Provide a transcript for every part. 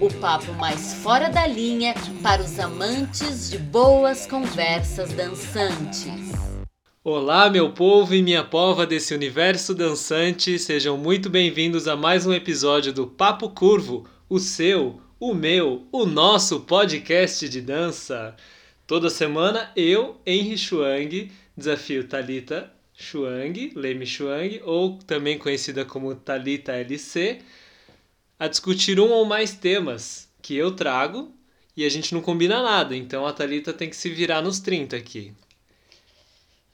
o papo mais fora da linha para os amantes de boas conversas dançantes. Olá, meu povo e minha pova desse universo dançante, sejam muito bem-vindos a mais um episódio do Papo Curvo, o seu, o meu, o nosso podcast de dança. Toda semana eu, Henry Chuang, desafio Talita Chuang, Leme Chuang, ou também conhecida como Talita LC, a discutir um ou mais temas que eu trago e a gente não combina nada, então a Talita tem que se virar nos 30 aqui.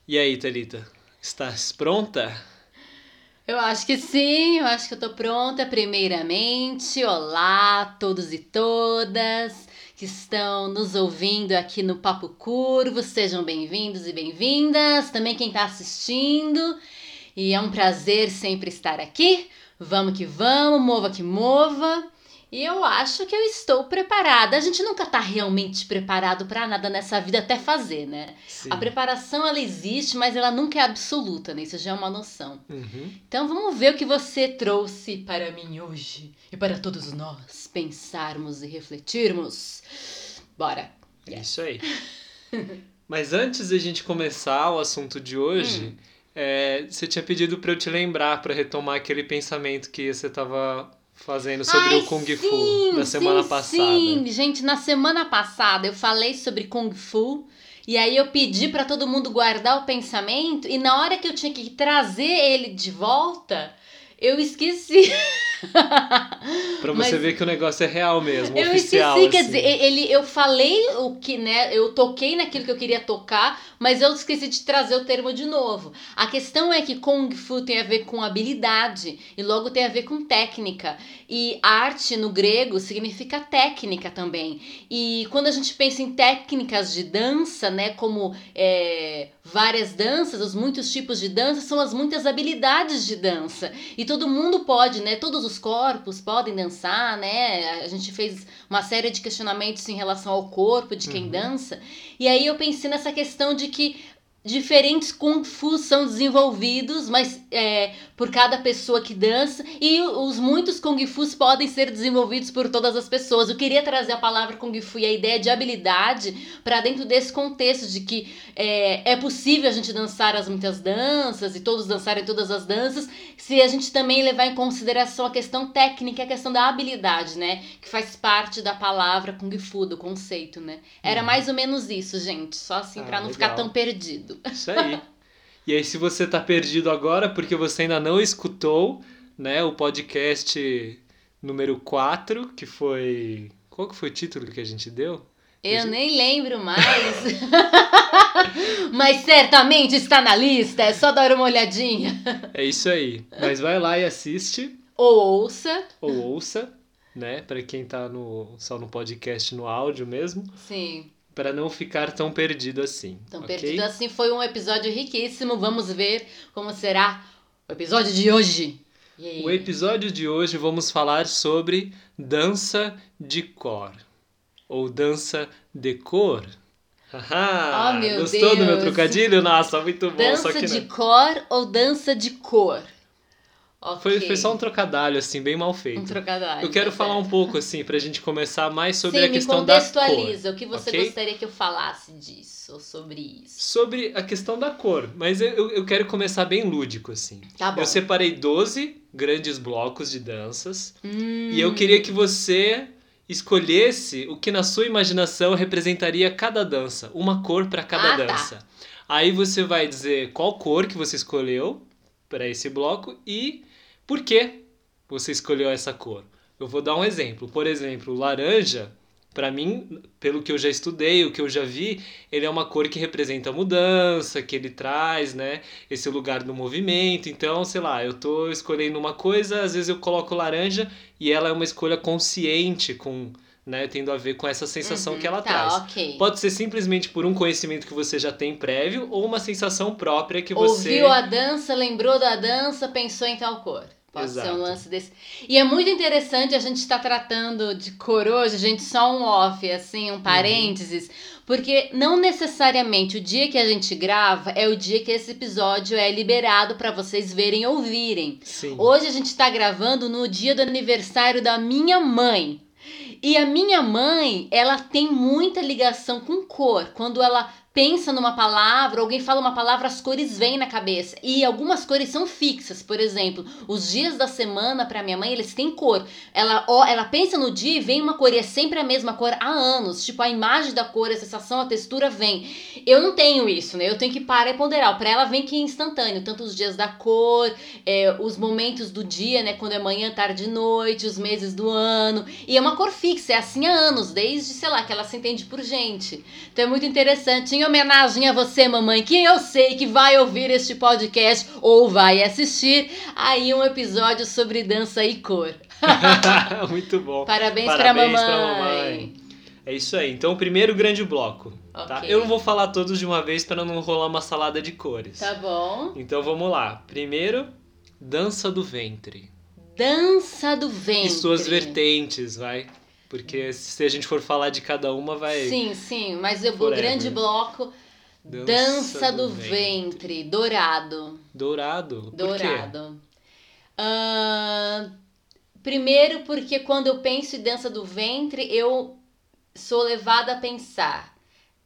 E aí, Talita, estás pronta? Eu acho que sim, eu acho que eu tô pronta. Primeiramente, olá a todos e todas que estão nos ouvindo aqui no Papo Curvo, sejam bem-vindos e bem-vindas. Também quem está assistindo, e é um prazer sempre estar aqui. Vamos que vamos, mova que mova. E eu acho que eu estou preparada. A gente nunca tá realmente preparado para nada nessa vida até fazer, né? Sim. A preparação ela existe, mas ela nunca é absoluta, né? Isso já é uma noção. Uhum. Então vamos ver o que você trouxe para mim hoje e para todos nós pensarmos e refletirmos. Bora. É Isso aí. Mas antes da gente começar o assunto de hoje, Hum. É, você tinha pedido para eu te lembrar, para retomar aquele pensamento que você estava fazendo sobre Ai, o Kung Fu sim, da semana sim, passada. Sim, gente, na semana passada eu falei sobre Kung Fu e aí eu pedi para todo mundo guardar o pensamento e na hora que eu tinha que trazer ele de volta, eu esqueci. Pra você Mas- ver que o negócio é real mesmo, Eu oficial. esqueci, quer assim. dizer, ele, eu falei o que, né? Eu toquei naquilo que eu queria tocar, mas eu esqueci de trazer o termo de novo. A questão é que Kung Fu tem a ver com habilidade e logo tem a ver com técnica. E arte no grego significa técnica também. E quando a gente pensa em técnicas de dança, né? Como é, várias danças, os muitos tipos de dança, são as muitas habilidades de dança. E todo mundo pode, né? Todos os corpos podem dançar, né? A gente fez uma série de questionamentos em relação ao corpo de quem Uhum. dança. E aí eu pensei nessa questão de que diferentes kung fu são desenvolvidos, mas é, por cada pessoa que dança e os muitos kung fus podem ser desenvolvidos por todas as pessoas. Eu queria trazer a palavra kung fu e a ideia de habilidade para dentro desse contexto de que é, é possível a gente dançar as muitas danças e todos dançarem todas as danças, se a gente também levar em consideração a questão técnica, a questão da habilidade, né, que faz parte da palavra kung fu, do conceito, né? Era Uhum. mais ou menos isso, gente, só assim Ah, para não legal. ficar tão perdido. Isso aí. E aí, se você tá perdido agora porque você ainda não escutou, né, o podcast número 4, que foi. Qual que foi o título que a gente deu? Eu nem lembro mais. Mas certamente está na lista, é só dar uma olhadinha. É isso aí. Mas vai lá e assiste Ou ouça. ou ouça, né, Pra quem tá no só no podcast no áudio mesmo, Sim, Pra não ficar tão perdido assim. tão ok? perdido assim. Foi um episódio riquíssimo. Vamos ver como será o episódio de hoje. Aí? O episódio de hoje vamos falar sobre dança de cor ou dança de cor. Haha, Oh, meu Gostou do meu Deus. trocadilho? Nossa, muito bom. Dança de não. cor ou dança de cor? Foi, Ok. foi só um trocadilho, assim, bem mal feito. um trocadilho. Eu quero tá falar um certo. pouco, assim, pra gente começar mais sobre Sim, a questão da cor. contextualiza. O que você ok? gostaria que eu falasse disso, sobre isso? Sobre a questão da cor, mas eu- eu, quero começar bem lúdico, assim. Tá bom. Eu separei 12 grandes blocos de danças Hum, e eu queria que você escolhesse o que na sua imaginação representaria cada dança, uma cor para cada Ah, tá. dança. Aí você vai dizer qual cor que você escolheu para esse bloco e por que você escolheu essa cor. Eu vou dar um exemplo. Por exemplo, laranja, para mim, pelo que eu já estudei, o que eu já vi, ele é uma cor que representa a mudança, que ele traz, né, esse lugar do movimento. Então, sei lá, eu tô escolhendo uma coisa, às vezes eu coloco laranja e ela é uma escolha consciente com né, tendo a ver com essa sensação Uhum, que ela tá, traz. ok. Pode ser simplesmente por um conhecimento que você já tem prévio ou uma sensação própria que você Ouviu a dança, lembrou da dança, pensou em tal cor. Pode ser Exato. um lance desse. E é muito interessante a gente estar tratando de cor hoje, gente, só um off, assim, Uhum. um parênteses, porque não necessariamente o dia que a gente grava é o dia que esse episódio é liberado para vocês verem e ouvirem. Sim. Hoje a gente está gravando no dia do aniversário da minha mãe. E a minha mãe, ela tem muita ligação com cor. Quando ela pensa numa palavra, alguém fala uma palavra, as cores vêm na cabeça. E algumas cores são fixas. Por exemplo, os dias da semana para minha mãe, eles têm cor. Ela, ó, ela pensa no dia e vem uma cor e é sempre a mesma cor há anos. Tipo, a imagem da cor, a sensação, a textura vem. Eu não tenho isso, né? Eu tenho que parar e ponderar. Para ela vem que é instantâneo, tanto os dias da cor, é, os momentos do dia, né? Quando é manhã, tarde e noite, os meses do ano. E é uma cor fixa, é assim há anos, desde, sei lá, que ela se entende por gente. Então é muito interessante. Em homenagem a você, mamãe, que eu sei que vai ouvir este podcast ou vai assistir aí um episódio sobre dança e cor. Muito bom. Parabéns, pra Parabéns mamãe. pra mamãe. É isso aí. Então, o primeiro grande bloco. Tá? Ok. Eu não vou falar todos de uma vez para não rolar uma salada de cores. Tá bom. Então vamos lá. Primeiro, dança do ventre. Dança do ventre. E suas vertentes, vai. Porque se a gente for falar de cada uma, vai. Sim, sim, mas eu, o grande bloco Dança dança, do do, ventre. dourado, Dourado. Quê? dourado. Ahn, primeiro porque quando eu penso em dança do ventre, eu sou levada a pensar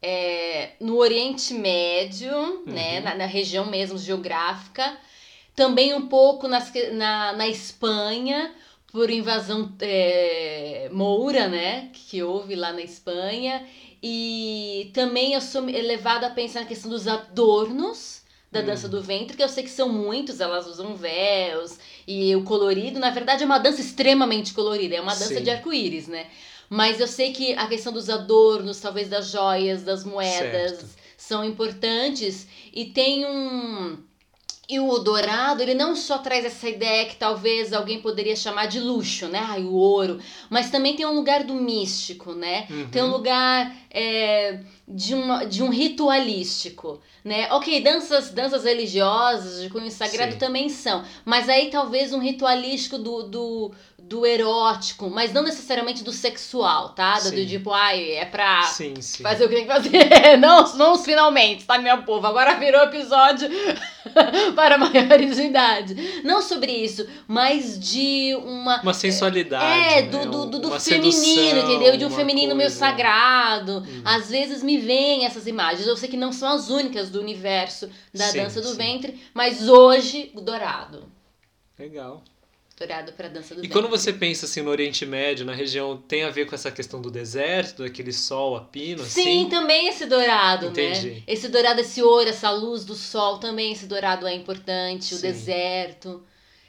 é, no Oriente Médio, né, Uhum. na, na região mesmo geográfica, também um pouco nas, na, na Espanha, por invasão é, moura, né, que houve lá na Espanha, e também eu sou levada a pensar na questão dos adornos da dança Hum. do ventre, que eu sei que são muitos, elas usam véus, e o colorido, na verdade, é uma dança extremamente colorida, é uma dança Sim. de arco-íris, né? Mas eu sei que a questão dos adornos, talvez das joias, das moedas, Certo. são importantes e tem um e o dourado, ele não só traz essa ideia que talvez alguém poderia chamar de luxo, né? Ai, o ouro. Mas também tem um lugar do místico, né? Uhum. Tem um lugar é, de, uma, de um ritualístico, né? Ok, danças, danças religiosas de cunho sagrado Sim. também são. Mas aí talvez um ritualístico do, do, do erótico, mas não necessariamente do sexual, tá? Do, do tipo, ai, é pra Sim, sim. fazer o que tem que fazer. Não, não os finalmente, tá, meu povo? Agora virou episódio para maiores de idade. Não sobre isso, mas de uma. Uma sensualidade. É, né? do, do, do, do feminino, sedução, entendeu? De um feminino meio coisa- sagrado. Hum. Às vezes me vêm essas imagens. Eu sei que não são as únicas do universo da Sim, dança do ventre, mas hoje, o dourado. Legal. Dourado pra dança do E quando você pensa assim no Oriente Médio, na região, tem a ver com essa questão do deserto, daquele sol a pino, Sim, assim? também esse dourado, Entendi. né? Esse dourado, esse ouro, essa luz do sol, também esse dourado é importante, o Sim. deserto.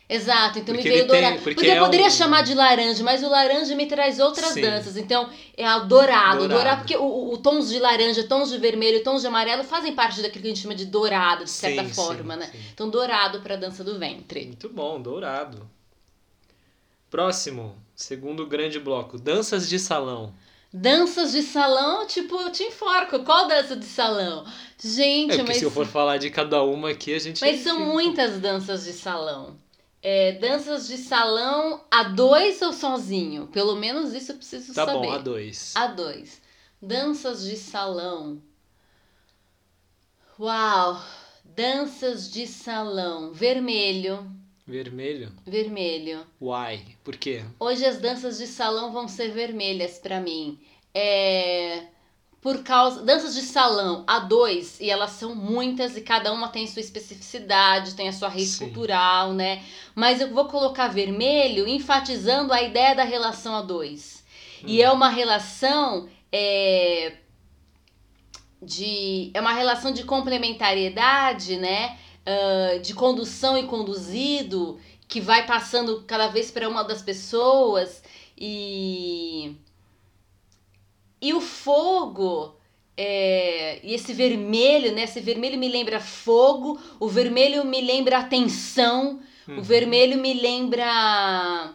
Exato, então Porque me veio ele tem- dourado. porque Porque, eu é poderia um- chamar de laranja, mas o laranja me traz outras Sim. danças. Então, é o dourado. Dourado. Dourado, porque o, o- tons de laranja, tons de vermelho, tons de amarelo fazem parte daquilo que a gente chama de dourado, de certa Sim, forma, sim, né? sim. Então, dourado pra dança do ventre. Muito bom, dourado. Próximo, segundo grande bloco, danças de salão. Danças de salão, tipo, eu te enforco. Qual dança de salão? Gente, É porque mas. se eu for falar de cada uma aqui, a gente. Mas são muitas danças de salão. É, danças de salão a dois ou sozinho? Pelo menos isso eu preciso Tá saber. bom, a dois. A dois. Danças de salão. Uau! Danças de salão. Vermelho. Vermelho? Vermelho. Why? Por quê? Hoje as danças de salão vão ser vermelhas pra mim. É por causa danças de salão a dois e elas são muitas e cada uma tem sua especificidade, tem a sua raiz Sim. cultural, né? Mas eu vou colocar vermelho enfatizando a ideia da relação a dois. E é uma relação é, de é uma relação de complementariedade, né? Ah, de condução e conduzido que vai passando cada vez para uma das pessoas e e o fogo é, e esse vermelho, né? Esse vermelho me lembra fogo, o vermelho me lembra atenção, Uhum. o vermelho me lembra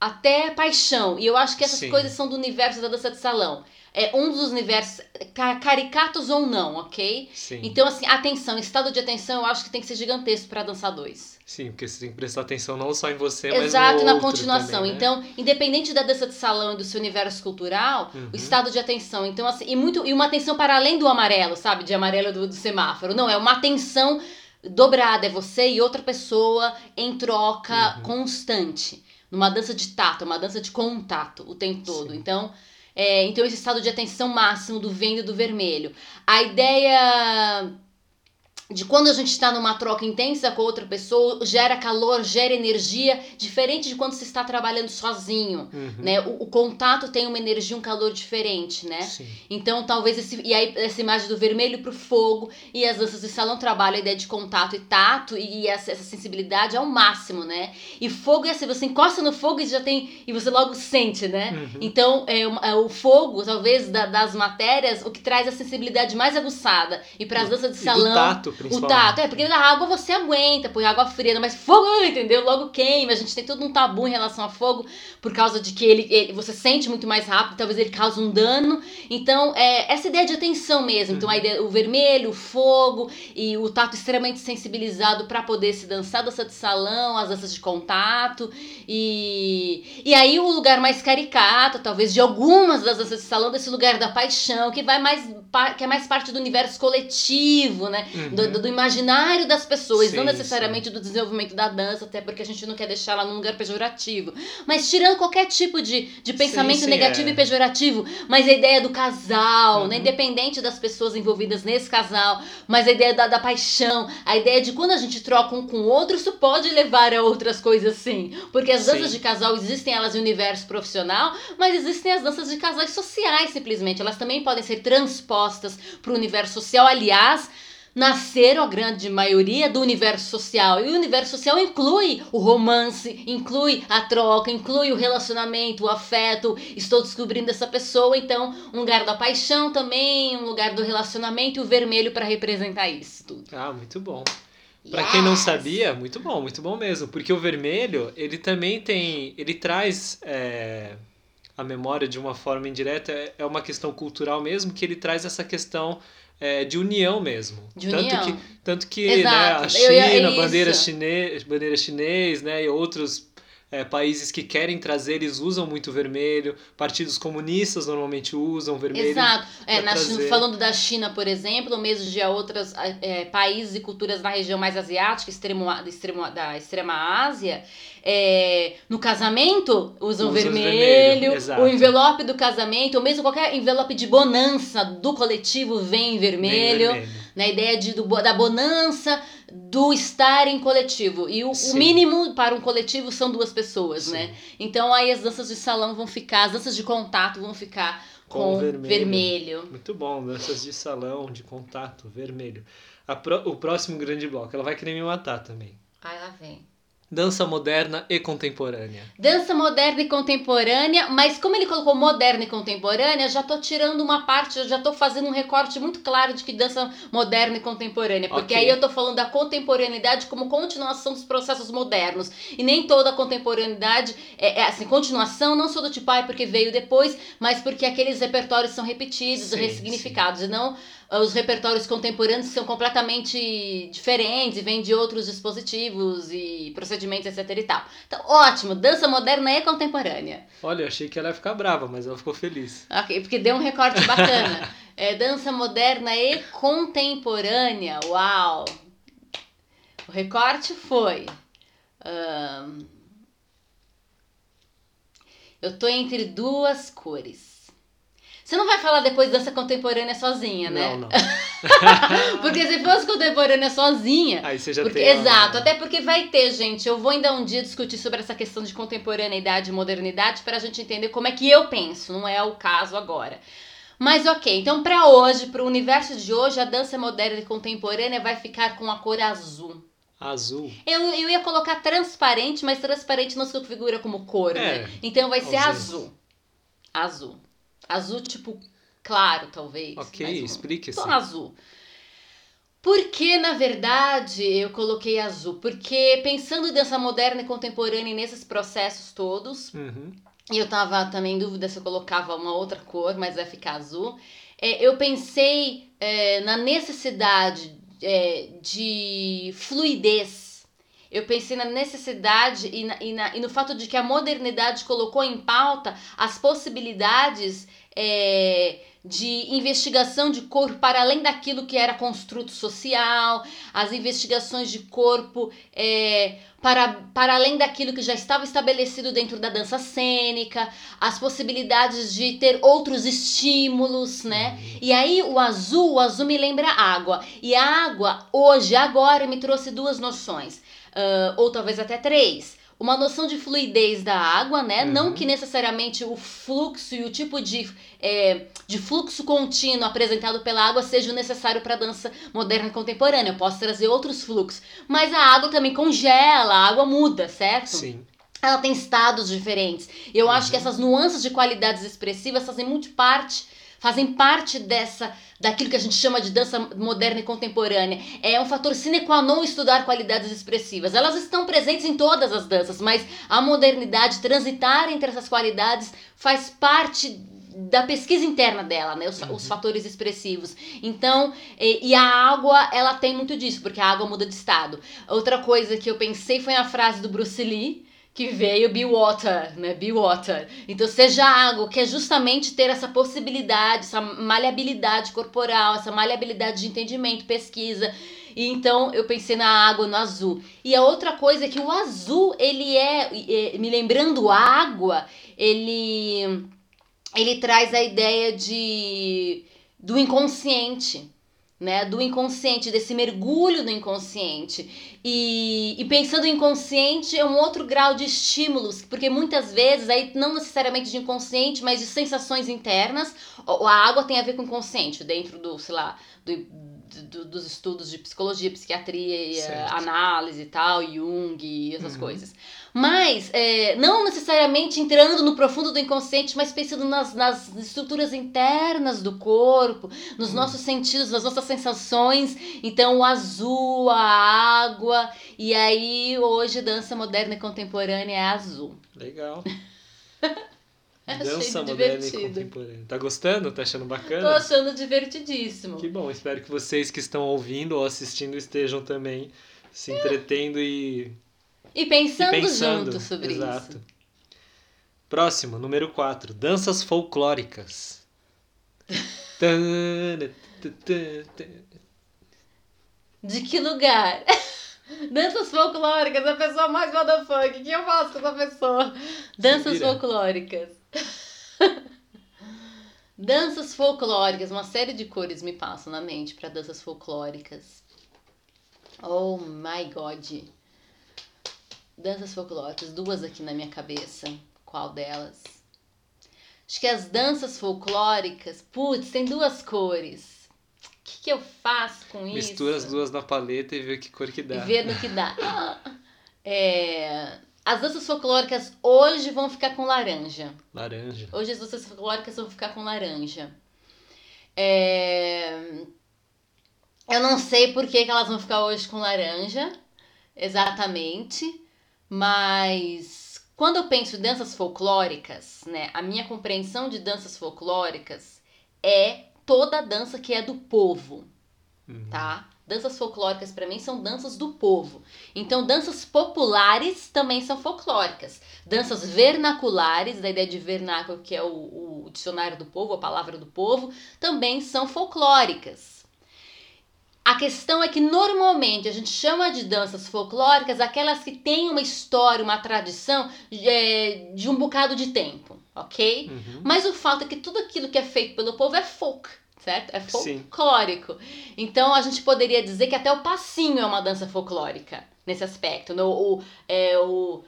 até paixão. E eu acho que essas Sim. coisas são do universo da dança de salão. É um dos universos, ca- caricatos ou não, ok? Sim. Então, assim, atenção, estado de atenção eu acho que tem que ser gigantesco pra dançar dois. Sim, porque você tem que prestar atenção não só em você, mas Exato, no na outro continuação. também, né? Então, independente da dança de salão e do seu universo cultural, Uhum. o estado de atenção. Então, assim, e, muito, e uma atenção para além do amarelo, sabe? De amarelo do, do semáforo. Não, é uma atenção dobrada. É você e outra pessoa em troca Uhum. constante. Numa dança de tato, uma dança de contato o tempo todo. Sim. Então. É, então, esse estado de atenção máximo do verde e do vermelho. A ideia de quando a gente está numa troca intensa com outra pessoa, gera calor, gera energia, diferente de quando você está trabalhando sozinho, Uhum. né? O, o contato tem uma energia, um calor diferente, né? Sim. Então, talvez esse. E aí, essa imagem do vermelho pro fogo. E as danças de salão trabalham a ideia de contato e tato. E essa, essa sensibilidade ao máximo, né? E fogo é assim: você encosta no fogo e já tem. E você logo sente, né? Uhum. Então, é, é o fogo, talvez, da- das matérias, o que traz a sensibilidade mais aguçada. E para as danças de E salão. O tato, é, porque na água você aguenta, põe água fria, mas fogo, entendeu? Logo queima. A gente tem todo um tabu em relação a fogo, por causa de que ele, ele- você sente muito mais rápido, talvez ele cause um dano. Então, é essa ideia de atenção mesmo. Então, a ideia, o vermelho, o fogo e o tato extremamente sensibilizado para poder se dançar dança de salão, as danças de contato. E, e aí, o lugar mais caricato, talvez, de algumas das danças de salão, desse lugar da paixão, que vai mais, que é mais parte do universo coletivo, né? Uhum. do, do- do imaginário das pessoas, não Sim, necessariamente do desenvolvimento da dança, até porque a gente não quer deixar ela num lugar pejorativo. Mas tirando qualquer tipo de, de pensamento sim, negativo é. e pejorativo, mas a ideia do casal, Uhum. né? independente das pessoas envolvidas nesse casal, mas a ideia da, da paixão, a ideia de quando a gente troca um com o outro, isso pode levar a outras coisas sim. Porque as danças Sim. de casal existem elas em universo profissional, mas existem as danças de casais sociais simplesmente. Elas também podem ser transpostas para o universo social. Aliás, nasceram a grande maioria do universo social. E o universo social inclui o romance, inclui a troca, inclui o relacionamento, o afeto. Estou descobrindo essa pessoa, então um lugar da paixão também, um lugar do relacionamento e o vermelho para representar isso tudo. Ah, muito bom. Pra quem não Yes! sabia, muito bom, muito bom mesmo. Porque o vermelho, ele também tem. Ele traz é, a memória de uma forma indireta, é- é uma questão cultural mesmo, que ele traz essa questão é, de união mesmo. De tanto união. que, tanto que né, a eu ia- China, isso. bandeira chinês, bandeira chinês, né, e outros. é, países que querem trazer, eles usam muito vermelho. Partidos comunistas normalmente usam vermelho. Exato. É, na China- falando da China, por exemplo, mesmo de outros é, países e culturas na região mais asiática, extremo, extremo, da extrema Ásia, é, no casamento usam Usam vermelho, vermelho, o envelope do casamento, ou mesmo qualquer envelope de bonança do coletivo vem vermelho. vermelho. Na ideia de, do, da bonança do estar em coletivo. E o, o mínimo para um coletivo são duas pessoas, Sim. né? Então aí as danças de salão vão ficar, as danças de contato vão ficar Com com, vermelho. vermelho. Muito bom, danças de salão, de contato, vermelho. A pró- o próximo grande bloco, ela vai querer me matar também. Aí lá vem. Dança moderna e contemporânea. Dança moderna e contemporânea, mas como ele colocou moderna e contemporânea, já tô tirando uma parte, eu já tô fazendo um recorte muito claro de que dança moderna e contemporânea, porque Ok. aí eu tô falando da contemporaneidade como continuação dos processos modernos. E nem toda a contemporaneidade é, é assim, continuação, não só do tipo, ai, porque veio depois, mas porque aqueles repertórios são repetidos, Sim, ressignificados, e não os repertórios contemporâneos são completamente diferentes e vêm de outros dispositivos e procedimentos, etc e tal. Então, ótimo, dança moderna e contemporânea. Olha, eu achei que ela ia ficar brava, mas ela ficou feliz. Ok, porque deu um recorte bacana. É, dança moderna e contemporânea, uau! O recorte foi... eu tô entre duas cores. Você não vai falar depois dança contemporânea sozinha, né? Não, não. Porque se fosse contemporânea sozinha, Aí você já porque- tem. exato, até porque vai ter, gente. Eu vou ainda um dia discutir sobre essa questão de contemporaneidade e modernidade para a gente entender como é que eu penso, não é o caso agora. Mas ok, então para hoje, para o universo de hoje, a dança moderna e contemporânea vai ficar com a cor azul. Azul. Eu, eu ia colocar transparente, mas transparente não se configura como cor, É, né? Então vai ser ausente. azul. Azul. Azul tipo claro, talvez. Ok, mais um- explique-se. Tom azul. Porque, na verdade, eu coloquei azul? Porque pensando em dança moderna e contemporânea nesses processos todos, Uhum. e eu tava também em dúvida se eu colocava uma outra cor, mas vai ficar azul. É, eu pensei é, na necessidade é, de fluidez. Eu pensei na necessidade e, na- e na- e no fato de que a modernidade colocou em pauta as possibilidades é, de investigação de corpo para além daquilo que era construto social, as investigações de corpo é, para, para além daquilo que já estava estabelecido dentro da dança cênica, as possibilidades de ter outros estímulos, né? E aí o azul, o azul me lembra água. E a água, hoje, agora, me trouxe duas noções. ah, ou talvez até três. Uma noção de fluidez da água, né? Uhum. Não que necessariamente o fluxo e o tipo de, é, de fluxo contínuo apresentado pela água seja o necessário para a dança moderna e contemporânea. Eu posso trazer outros fluxos. Mas a água também congela, a água muda, certo? Sim. ela tem estados diferentes. E eu acho Uhum. que essas nuances de qualidades expressivas fazem muito parte, fazem parte dessa daquilo que a gente chama de dança moderna e contemporânea. É um fator sine qua non estudar qualidades expressivas. Elas estão presentes em todas as danças, mas a modernidade transitar entre essas qualidades faz parte da pesquisa interna dela, né? Os, Uhum. os fatores expressivos. Então, e, e a água, ela tem muito disso, porque a água muda de estado. Outra coisa que eu pensei foi na frase do Bruce Lee, que veio Be Water, né? Be Water. Então, seja água, que é justamente ter essa possibilidade, essa maleabilidade corporal, essa maleabilidade de entendimento, pesquisa. E então eu pensei na água, no azul. E a outra coisa é que o azul, ele é, me lembrando água, ele ele traz a ideia de do inconsciente, né? Do inconsciente, desse mergulho no inconsciente. E, e pensando inconsciente é um outro grau de estímulos, porque muitas vezes, aí não necessariamente de inconsciente, mas de sensações internas. A água tem a ver com inconsciente, dentro do, sei lá, do, do- dos estudos de psicologia, psiquiatria, Certo. análise e tal, Jung e essas Uhum. coisas. Mas, é, não necessariamente entrando no profundo do inconsciente, mas pensando nas, nas estruturas internas do corpo, nos Hum. nossos sentidos, nas nossas sensações. Então, o azul, a água. E aí, hoje, dança moderna e contemporânea é azul. Legal. Achei Dança moderna e divertido. contemporânea. Tá gostando? Tá achando Tô bacana? achando divertidíssimo. Que bom, espero que vocês que estão ouvindo ou assistindo estejam também se entretendo e, E e pensando, pensando. junto sobre Exato. isso. Próximo, número 4. Danças folclóricas. De que lugar? Danças folclóricas, a pessoa mais motherfuck. O que eu faço com essa pessoa? Danças folclóricas. danças folclóricas, uma série de cores me passam na mente para danças folclóricas. Oh my god. Danças folclóricas, duas aqui na minha cabeça. Qual delas? Acho que as danças folclóricas, putz, tem duas cores. O que, que eu faço com isso? Mistura as duas na paleta e vê que cor que E dá. ver no que dá. É, as danças folclóricas hoje vão ficar com laranja. Laranja. Hoje as danças folclóricas vão ficar com laranja. É, eu não sei por que, que elas vão ficar hoje com laranja, exatamente, mas quando eu penso em danças folclóricas, né, a minha compreensão de danças folclóricas é toda a dança que é do povo Uhum. tá? Danças folclóricas para mim são danças do povo. Então, danças populares também são folclóricas. Danças vernaculares, da ideia de vernáculo, que é o, o dicionário do povo, a palavra do povo, também são folclóricas. A questão é que normalmente a gente chama de danças folclóricas aquelas que têm uma história, uma tradição é, de um bocado de tempo, ok? Uhum. Mas o fato é que tudo aquilo que é feito pelo povo é folk, certo? É Sim. folclórico. Então a gente poderia dizer que até o passinho é uma dança folclórica nesse aspecto. No, o, é, o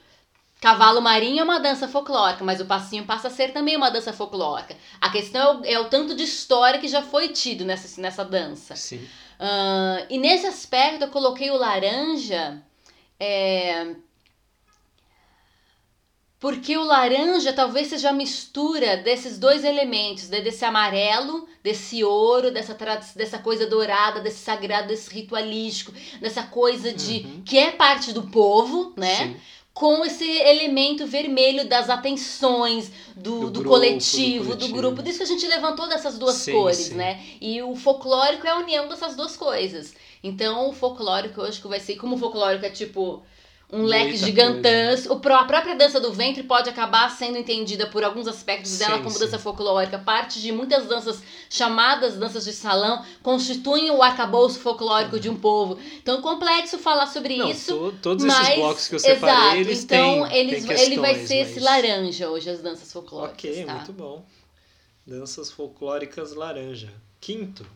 cavalo marinho é uma dança folclórica, mas o passinho passa a ser também uma dança folclórica. A questão é o, é o tanto de história que já foi tido nessa, nessa dança. Sim. Ah, e nesse aspecto eu coloquei o laranja. é, Porque o laranja talvez seja a mistura desses dois elementos, né? desse amarelo, desse ouro, dessa, dessa coisa dourada, desse sagrado, desse ritualístico, dessa coisa de uhum. que é parte do povo, né? Sim com esse elemento vermelho das atenções, do, do, do, grupo, coletivo, do, coletivo, do grupo. Disso que a gente levantou dessas duas sim, cores, sim. né? E o folclórico é a união dessas duas coisas. Então, o folclórico eu acho que vai ser, como o folclórico é tipo um leque gigantesco. Coisa. A própria dança do ventre pode acabar sendo entendida por alguns aspectos dela sim, como sim. dança folclórica. Parte de muitas danças chamadas danças de salão constituem o arcabouço folclórico de um povo. Então é complexo falar sobre Não, isso. To, todos mas, esses blocos que eu separei, exato, eles então têm, eles, têm ele vai ser mas... esse laranja hoje, as danças folclóricas. Ok, tá? muito bom. Danças folclóricas laranja. Quinto.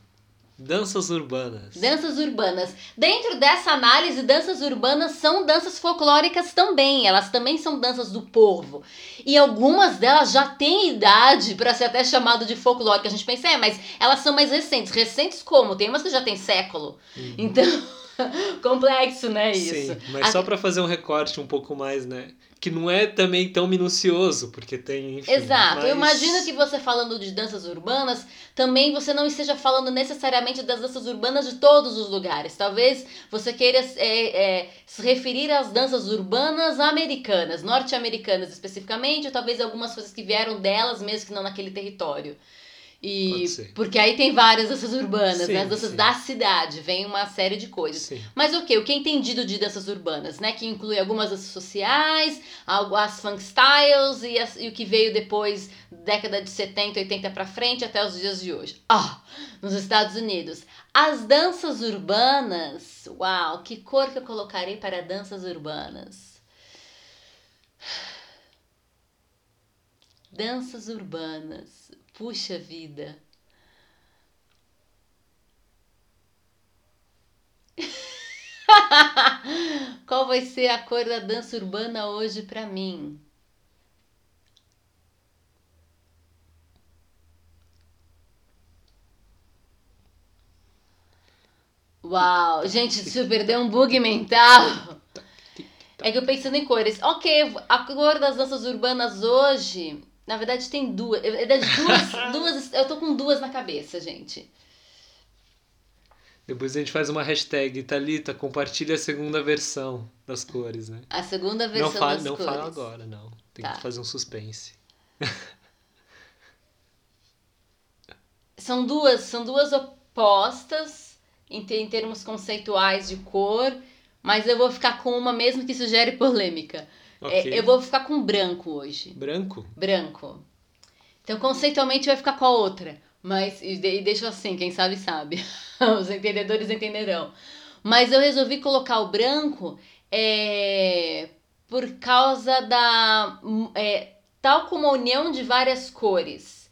Danças urbanas. Danças urbanas. Dentro dessa análise, danças urbanas são danças folclóricas também. Elas também são danças do povo. E algumas delas já têm idade para ser até chamado de folclórica. A gente pensa, é, mas elas são mais recentes. Recentes como? Tem umas que já tem século. Uhum. Então, complexo, né, isso. Sim, mas A... só para fazer um recorte um pouco mais, né? Que não é também tão minucioso, porque tem. Enfim, Exato. Mas... Eu imagino que você falando de danças urbanas, também você não esteja falando necessariamente das danças urbanas de todos os lugares. Talvez você queira é, é, se referir às danças urbanas americanas, norte-americanas especificamente, ou talvez algumas coisas que vieram delas mesmo que não naquele território. E porque aí tem várias danças urbanas, sim, né? As danças sim. da cidade, vem uma série de coisas. Sim. Mas o que? O que é entendido de danças urbanas, né? Que inclui algumas danças sociais, as funk styles e, as, e o que veio depois, década de 70, 80 para frente até os dias de hoje. Ah, nos Estados Unidos. As danças urbanas, uau, que cor que eu colocarei para danças urbanas? Danças urbanas. Puxa vida. Qual vai ser a cor da dança urbana hoje para mim? Uau, gente, se perdeu um bug mental. É que eu pensando em cores. Ok, a cor das danças urbanas hoje na verdade, tem duas. duas, duas. Eu tô com duas na cabeça, gente. Depois a gente faz uma hashtag, Thalita, compartilha a segunda versão das cores, né? A segunda versão não fala, das não cores. Não fala agora, não. Tem tá. que fazer um suspense. são duas, são duas opostas em, em termos conceituais de cor, mas eu vou ficar com uma mesmo que isso gere polêmica. É, okay. É, eu vou ficar com branco hoje. Branco? Branco. Então, conceitualmente, vai ficar com a outra. Mas, e, e deixo assim, quem sabe, sabe. Os entendedores entenderão. Mas eu resolvi colocar o branco é, por causa da. É, tal como a união de várias cores.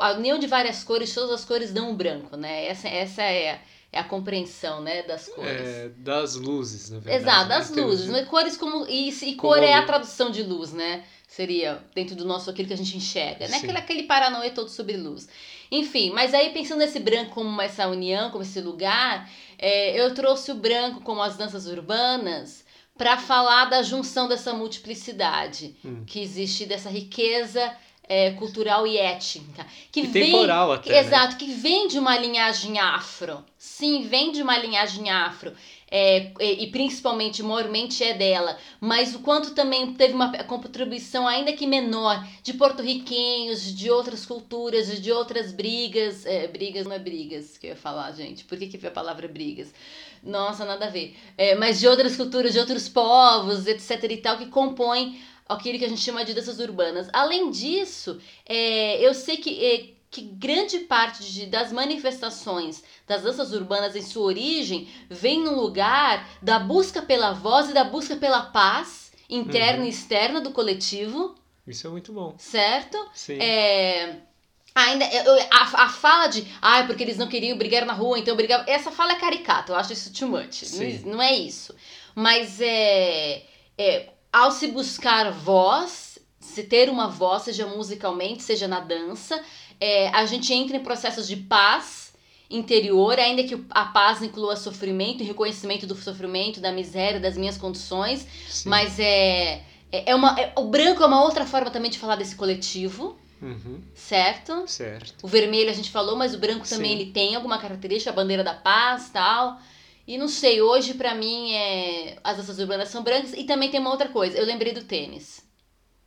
A união de várias cores, todas as cores dão um branco, né? Essa, essa é é a compreensão, né, das cores. É, das luzes, na verdade. Exato, das luzes. Mas cores como. E, e cor como... é a tradução de luz, né? Seria dentro do nosso aquilo que a gente enxerga, né? Aquele, aquele paranoia todo sobre luz. Enfim, mas aí pensando nesse branco como essa união, como esse lugar, é, eu trouxe o branco como as danças urbanas para falar da junção dessa multiplicidade hum. que existe, dessa riqueza é, cultural e étnica. Que e vem, temporal até, que, Exato, né? que vem de uma linhagem afro. Sim, vem de uma linhagem afro. É, e, e principalmente, maiormente é dela, mas o quanto também teve uma contribuição, ainda que menor, de porto-riquenhos, de outras culturas, de outras brigas. É, brigas não é brigas que eu ia falar, gente. Por que, que foi a palavra brigas? Nossa, nada a ver. É, mas de outras culturas, de outros povos, etc e tal, que compõem aquilo que a gente chama de danças urbanas. Além disso, é, eu sei que, é, que grande parte de, das manifestações das danças urbanas em sua origem vem no lugar da busca pela voz e da busca pela paz interna uhum. e externa do coletivo. Isso é muito bom. Certo? Sim. É, Ainda, a, a fala de, ah, porque eles não queriam brigar na rua, então brigavam. Essa fala é caricata, eu acho isso too much. Não, não, é isso. Mas é, é ao se buscar voz, se ter uma voz, seja musicalmente, seja na dança, é, a gente entra em processos de paz interior, ainda que a paz inclua sofrimento e reconhecimento do sofrimento, da miséria, das minhas condições, Sim. mas é, É, é uma, é- o branco é uma outra forma também de falar desse coletivo, Uhum, certo? certo. O vermelho a gente falou, mas o branco também Sim. ele tem alguma característica, a bandeira da paz tal. E não sei, hoje pra mim é, as danças urbanas são brancas e também tem uma outra coisa, eu lembrei do tênis.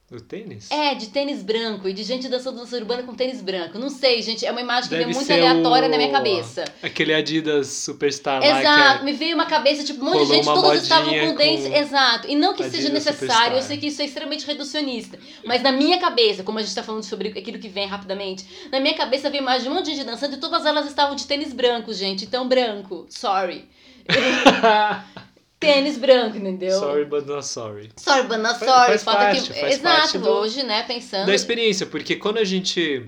O tênis? É, de tênis branco e de gente dançando dança urbana com tênis branco. Não sei, gente, é uma imagem que Deve veio muito aleatória o- na minha cabeça. Aquele Adidas Superstar lá Exato, que me veio uma cabeça, tipo, um monte de gente, todos estavam modinha com dentes. com Exato. E não que seja Adidas necessário, Superstar. eu sei que isso é extremamente reducionista. Mas na minha cabeça, como a gente tá falando sobre aquilo que vem rapidamente, na minha cabeça veio mais de um monte de gente dançando e todas elas estavam de tênis branco, gente. Então, branco. Sorry. Tênis branco, entendeu? sorry, but not sorry. Sorry, but not Faz- sorry. faz Falta parte, que... faz Exato, parte do- hoje, né, pensando. Da experiência, porque quando a gente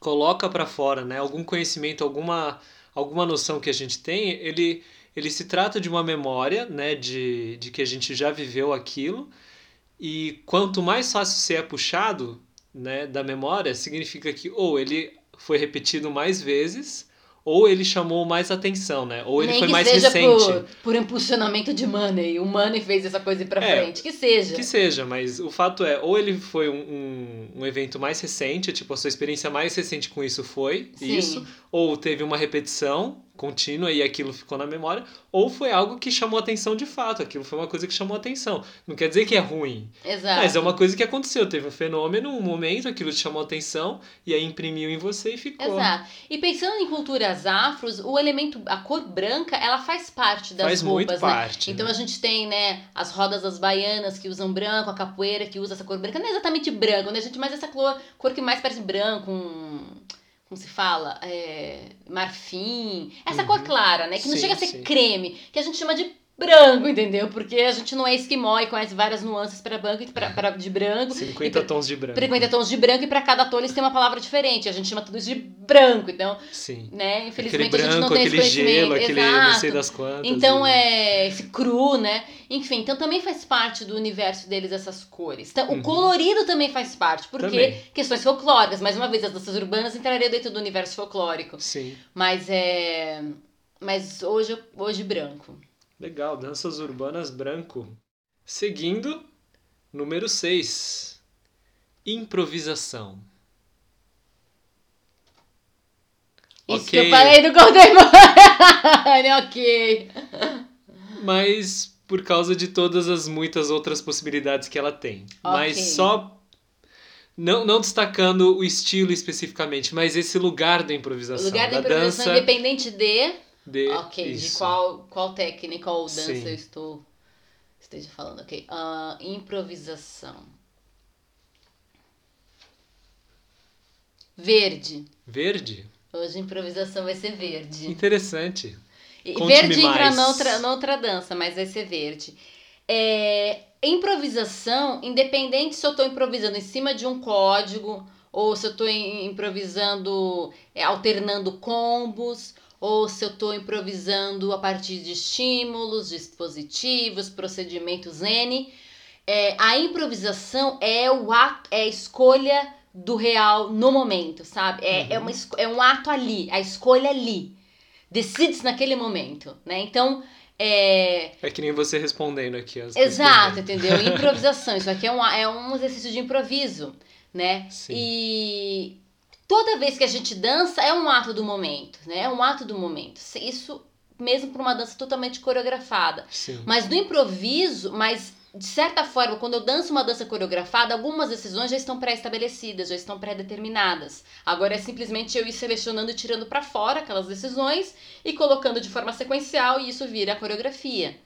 coloca pra fora, né, algum conhecimento, alguma alguma noção que a gente tem, ele ele se trata de uma memória, né, de, de que a gente já viveu aquilo, e quanto mais fácil você é puxado, né, da memória, significa que ou ele foi repetido mais vezes, ou ele chamou mais atenção, né? Ou ele Nem foi que mais seja recente. por, por impulsionamento de money. O money fez essa coisa ir pra É, frente. Que seja. Que seja, mas o fato é, ou ele foi um, um, um evento mais recente, tipo, a sua experiência mais recente com isso foi Sim. isso, ou teve uma repetição contínua e aquilo ficou na memória, ou foi algo que chamou atenção de fato, aquilo foi uma coisa que chamou atenção. Não quer dizer que é ruim, Exato. mas é uma coisa que aconteceu, teve um fenômeno, um momento, aquilo te chamou atenção, e aí imprimiu em você e ficou. Exato. E pensando em culturas afros, o elemento, a cor branca, ela faz parte das Faz roupas, muito né? parte. Então né? a gente tem, né, as rodas das baianas que usam branco, a capoeira que usa essa cor branca. Não é exatamente branco, né, gente? Mas essa cor, cor que mais parece branco, um, como se fala? É, marfim. Essa Uhum. cor clara, né? Que não Sim, chega a ser sim. creme, que a gente chama de branco, entendeu? Porque a gente não é esquimó e conhece várias nuances para branco e pra, pra- de branco. 50 tons de branco. 50 tons de branco e para cada tom eles têm uma palavra diferente. A gente chama tudo isso de branco. Então, Sim. né, infelizmente a gente não branco, tem esse aquele conhecimento. gelo, aquele não Exato. sei das quantas. Então e- é esse cru, né? Enfim, então também faz parte do universo deles essas cores. Então, Uhum. O colorido também faz parte, porque Também. questões folclóricas, mais uma vez, as danças urbanas entrariam dentro do universo folclórico. Sim. Mas é. Mas hoje, hoje branco. Legal, danças urbanas branco. Seguindo, número 6. Improvisação. Isso Ok. que eu falei do contemporâneo. ok. Mas por causa de todas as muitas outras possibilidades que ela tem. Mas Ok. só. Não, não destacando o estilo especificamente, mas esse lugar da O improvisação. lugar da da improvisação, dança independente de. De. Ok, de isso. qual, qual técnica ou dança Sim. eu estou esteja falando. Ok. Ah, improvisação. Verde. Verde? Hoje a improvisação vai ser verde. Interessante. E Conte-me verde entra noutra, noutra dança, mas vai ser verde. É, improvisação, independente se eu estou improvisando em cima de um código, ou se eu estou improvisando, é, alternando combos, ou se eu estou improvisando a partir de estímulos, dispositivos, procedimentos N. É, a improvisação é o ato, é a escolha do real no momento, sabe? É, é, Uhum. uma, esco- é um ato ali, a escolha ali. Decide-se naquele momento, né? Então, é, É que nem você respondendo aqui as Exato, entendeu? Improvisação. Isso aqui é um, é um exercício de improviso, né? Sim. E toda vez que a gente dança é um ato do momento, né? É um ato do momento. Isso mesmo para uma dança totalmente coreografada. Sim. Mas no improviso, mas de certa forma, quando eu danço uma dança coreografada, algumas decisões já estão pré-estabelecidas, já estão pré-determinadas. Agora é simplesmente eu ir selecionando e tirando para fora aquelas decisões e colocando de forma sequencial e isso vira a coreografia.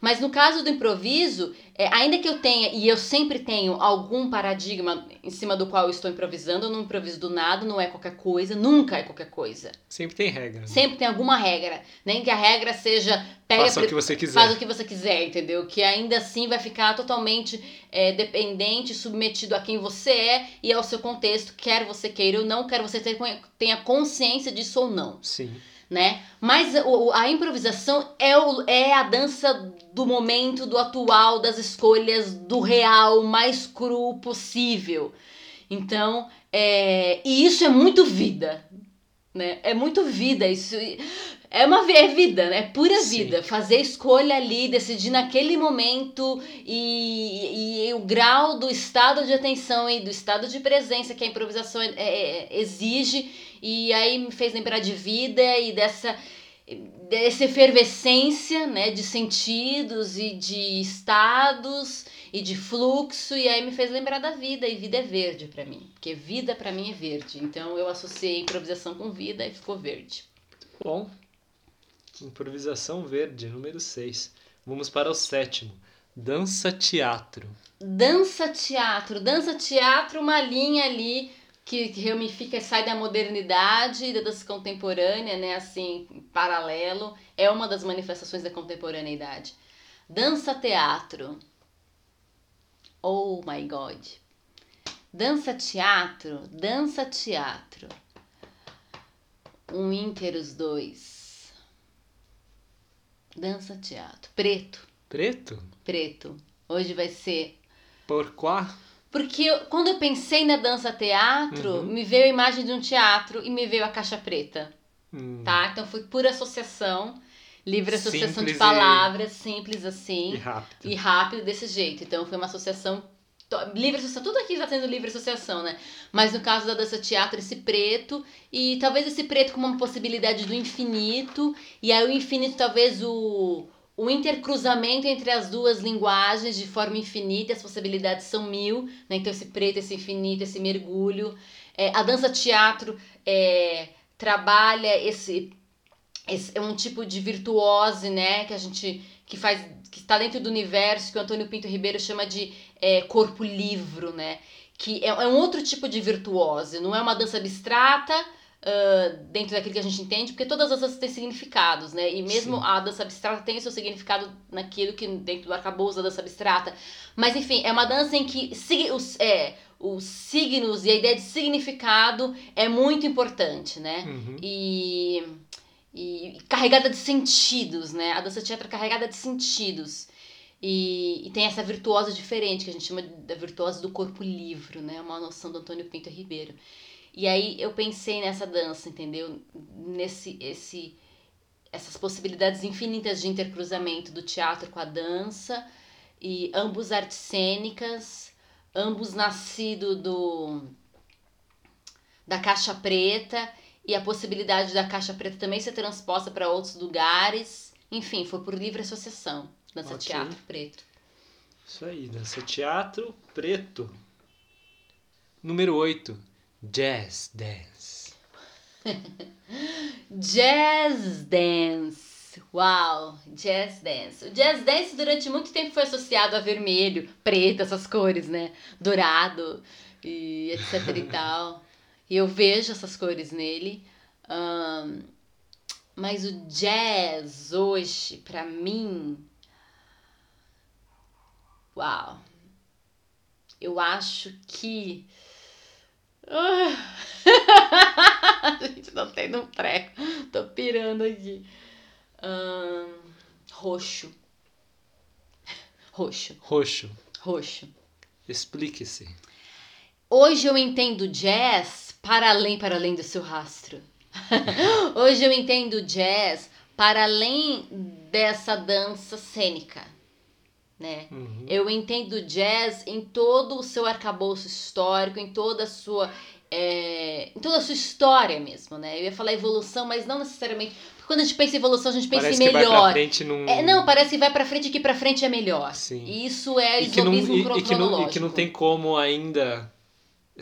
Mas no caso do improviso, é, ainda que eu tenha, e eu sempre tenho algum paradigma em cima do qual eu estou improvisando, eu não improviso do nada, não é qualquer coisa, nunca é qualquer coisa. Sempre tem regra. né? Sempre tem alguma regra. Nem que a regra seja pega Faça o que você quiser. faz o que você quiser, entendeu? Que ainda assim vai ficar totalmente é, dependente, submetido a quem você é e ao seu contexto, quer você queira ou não, quer você tenha consciência disso ou não, Sim. Né? Mas a improvisação é, o- é a dança do momento, do atual, das escolhas, do real, mais cru possível. Então, é, e isso é muito vida, né? É muito vida. Isso, é uma é vida, né? É pura Sim. vida. Fazer escolha ali, decidir naquele momento e, e o grau do estado de atenção e do estado de presença que a improvisação é- é- exige. E aí me fez lembrar de vida e dessa, dessa efervescência, né? De sentidos e de estados e de fluxo. E aí me fez lembrar da vida. E vida é verde pra mim. Porque vida pra mim é verde. Então eu associei improvisação com vida e ficou verde. Bom. Improvisação verde, número 6. Vamos para o sétimo. Dança teatro. Dança teatro, dança teatro, uma linha ali que que ramifica e sai da modernidade da dança contemporânea, né? Assim, paralelo, é uma das manifestações da contemporaneidade. Dança teatro. Oh my god. Dança teatro, dança teatro. Um inter os dois. Dança teatro. Preto, Preto? preto. Hoje vai ser Porquá? porque eu- quando eu pensei na dança teatro, Uhum. me veio a imagem de um teatro e me veio a caixa preta, Hum, tá? Então foi pura associação, livre associação Simples de e- palavras, simples E assim, rápido. e rápido desse jeito. Então foi uma associação livre associação, tudo aqui está sendo livre associação, né? Mas no caso da dança teatro, esse preto e talvez esse preto como uma possibilidade do infinito, e aí o infinito talvez o o intercruzamento entre as duas linguagens de forma infinita, as possibilidades são mil, né? Então esse preto, esse infinito, esse mergulho. É, a dança teatro é, trabalha esse, esse é um tipo de virtuose, né? Que a gente que faz que está dentro do universo que o Antônio Pinto Ribeiro chama de é, corpo livro, né? Que é, é um outro tipo de virtuose, não é uma dança abstrata ah, dentro daquilo que a gente entende, porque todas as danças têm significados, né? E mesmo Sim. a dança abstrata tem o seu significado naquilo que dentro do arcabouço da dança abstrata. Mas enfim, é uma dança em que sig- os, é, os signos e a ideia de significado é muito importante, né? Uhum. e, e carregada de sentidos, né? A dança teatro é carregada de sentidos. E, e tem essa virtuosa diferente, que a gente chama da virtuosa do corpo livre, né? Uma noção do Antônio Pinto Ribeiro. E aí eu pensei nessa dança, entendeu? Nesse esse essas possibilidades infinitas de intercruzamento do teatro com a dança e ambos artes cênicas, ambos nascido do da caixa preta e a possibilidade da caixa preta também ser transposta para outros lugares. Enfim, foi por livre associação. Dança Ok. teatro preto. Isso aí, dança teatro preto. Número 8. Jazz dance. Jazz dance. Uau, jazz dance. O jazz dance durante muito tempo foi associado a vermelho, preto, essas cores, né? Dourado e etc e tal. E eu vejo essas cores nele. Ahn, mas o jazz hoje, pra mim. Uau. Eu acho que. Ah. Gente, não tem no treco. Tô pirando aqui. Ahn, roxo. Roxo, Roxo. roxo. Explique-se. Hoje eu entendo jazz para além, para além do seu rastro. Hoje eu entendo jazz para além dessa dança cênica, né? Uhum. Eu entendo jazz em todo o seu arcabouço histórico, em toda a sua. é, em toda a sua história mesmo, né? Eu ia falar evolução, mas não necessariamente. Porque quando a gente pensa em evolução, a gente pensa Parece em que vai pra melhor. frente num... É, não, parece que vai pra frente e que pra frente é melhor. Sim. E isso é e que, não, e, e que não, e que não tem como ainda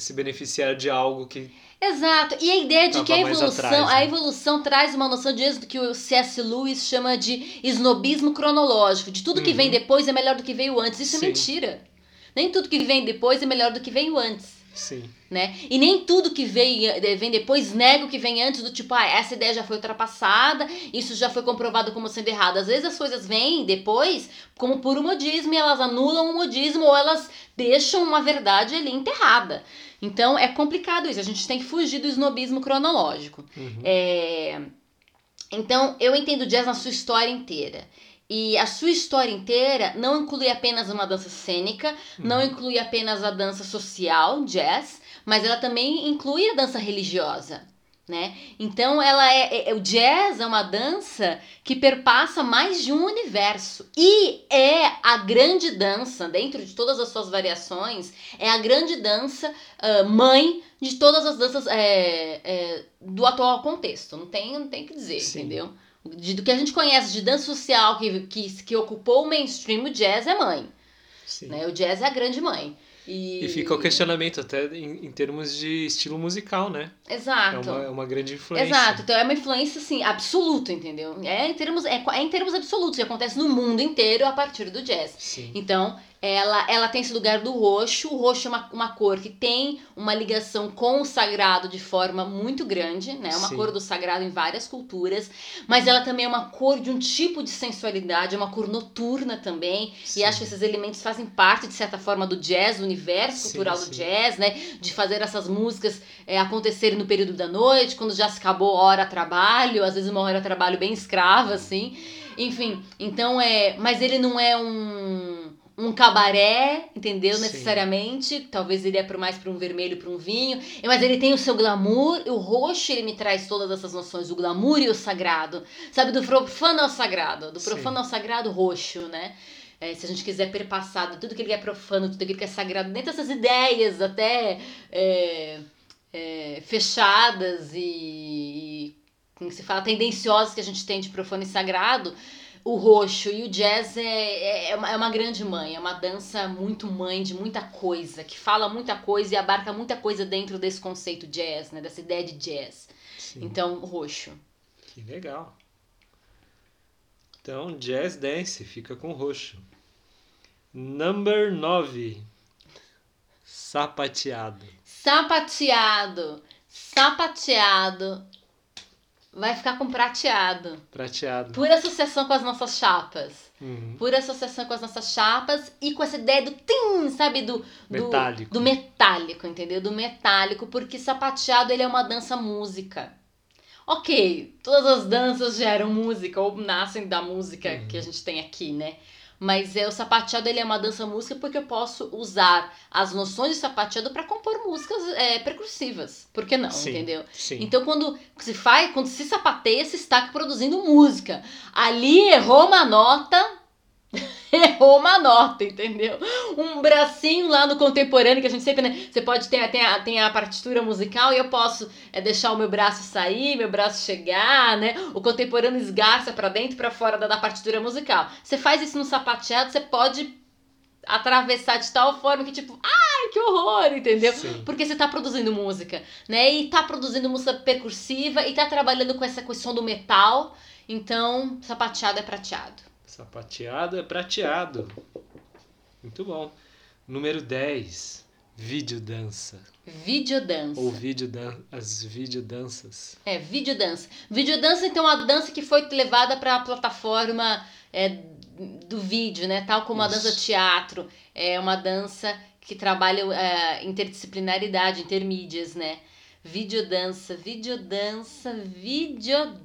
se beneficiar de algo que... Exato. E a ideia de que a evolução, atrás, né? a evolução traz uma noção de êxito que o C.S. Lewis chama de snobismo cronológico, de tudo que Uhum. vem depois é melhor do que veio antes. Isso Sim. é mentira. Nem tudo que vem depois é melhor do que veio antes. Sim. Né? E nem tudo que vem, eh, vem depois nega o que vem antes, do tipo, ah, essa ideia já foi ultrapassada, isso já foi comprovado como sendo errado. Às vezes as coisas vêm depois como puro modismo e elas anulam o modismo ou elas deixam uma verdade ali enterrada. Então é complicado isso, a gente tem que fugir do snobismo cronológico. Uhum. É, Então, eu entendo jazz na sua história inteira. E a sua história inteira não inclui apenas uma dança cênica, não inclui apenas a dança social, jazz, mas ela também inclui a dança religiosa. né? Então ela é, é, o jazz é uma dança que perpassa mais de um universo e é a grande dança dentro de todas as suas variações é a grande dança uh, mãe de todas as danças é, é, do atual contexto. Não tem, não tem que dizer, Sim. entendeu? De, do que a gente conhece de dança social que, que, que ocupou o mainstream, o jazz é mãe. Né? O jazz é a grande mãe. E... e fica o questionamento até em, em, termos de estilo musical, né? Exato. É uma, é uma grande influência. Exato. Então é uma influência, assim, absoluta, entendeu? É em termos, é, é em termos absolutos. E acontece no mundo inteiro a partir do jazz. Sim. Então, ela, ela tem esse lugar do roxo. O roxo é uma, uma cor que tem uma ligação com o sagrado de forma muito grande, né? Uma Sim. cor do sagrado em várias culturas. Mas ela também é uma cor de um tipo de sensualidade, é uma cor noturna também. Sim. E acho que esses elementos fazem parte, de certa forma, do jazz, do universo sim, cultural do jazz, né? De fazer essas músicas é, acontecerem no período da noite, quando já se acabou a hora trabalho, às vezes uma hora trabalho bem escrava, assim. Enfim, então é. Mas ele não é um um cabaré, entendeu? Sim. Necessariamente. Talvez ele é por mais para um vermelho, para um vinho. Mas ele tem o seu glamour. O roxo, ele me traz todas essas noções. O glamour e o sagrado. Sabe, do profano ao sagrado. Do profano Sim. ao sagrado roxo, né? É, se a gente quiser perpassar tudo que ele é profano, tudo aquilo que é sagrado, dentro dessas ideias até é, é, fechadas e, e, como se fala, tendenciosas que a gente tem de profano e sagrado, o roxo e o jazz é, é, é, uma, é uma grande mãe, é uma dança muito mãe de muita coisa, que fala muita coisa e abarca muita coisa dentro desse conceito jazz, né? Dessa ideia de jazz. Sim. Então, roxo. Que legal. Então, jazz dance, fica com roxo. Number 9. Sapateado. Sapateado. Sapateado vai ficar com prateado. Prateado. Por associação com as nossas chapas. Uhum. Por associação com as nossas chapas e com essa ideia do tim, sabe? Do, do metálico. Do metálico, entendeu? Do metálico, porque sapateado ele é uma dança música. Ok, todas as danças geram música ou nascem da música uhum. que a gente tem aqui, né? Mas é, o sapateado ele é uma dança música porque eu posso usar as noções de sapateado para compor músicas é, percussivas. Por que não? Sim, entendeu? Sim. Então quando se faz, quando se sapateia, se está produzindo música. Ali errou uma nota, errou uma nota, entendeu? Um bracinho lá no contemporâneo, que a gente sempre, né? Você pode ter tem a, tem a partitura musical e eu posso é, deixar o meu braço sair, meu braço chegar, né? O contemporâneo esgarça para dentro e pra fora da, da partitura musical. Você faz isso no sapateado, você pode atravessar de tal forma que tipo, ai, que horror, entendeu? Sim. Porque você tá produzindo música, né? E tá produzindo música percursiva e tá trabalhando com essa questão do metal. Então, sapateado é prateado. Sapateado é prateado. Muito bom. Número 10. Videodança. Videodança. Ou videodan as videodanças. É, videodança. Videodança, então, é uma dança que foi levada para a plataforma é, do vídeo, né? Tal como Isso. a dança teatro. É uma dança que trabalha é, interdisciplinaridade, intermídias, né? Videodança, videodança, videodança.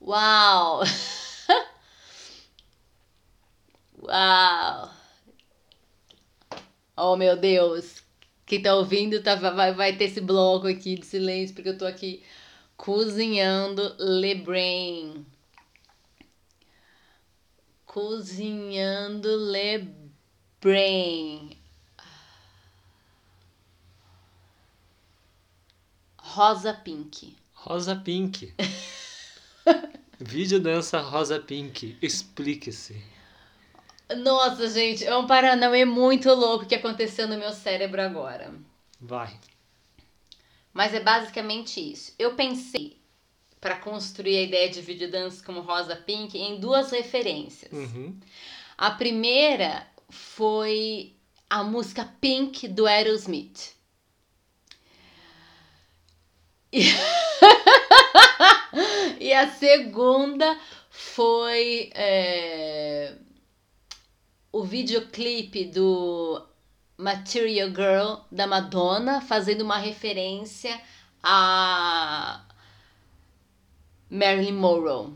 Uau! Uau! Oh meu Deus! Quem tá ouvindo tá, vai, vai ter esse bloco aqui de silêncio, porque eu tô aqui cozinhando Lebrain. Cozinhando Lebrain. Rosa Pink. Rosa Pink. Vídeo dança rosa pink. Explique-se. Nossa, gente, é um paranauê muito louco que aconteceu no meu cérebro agora. Vai. Mas é basicamente isso. Eu pensei para construir a ideia de vídeo dança como rosa pink em duas referências. Uhum. A primeira foi a música Pink do Aerosmith. E... e a segunda foi é, o videoclipe do Material Girl da Madonna, fazendo uma referência a Marilyn Monroe.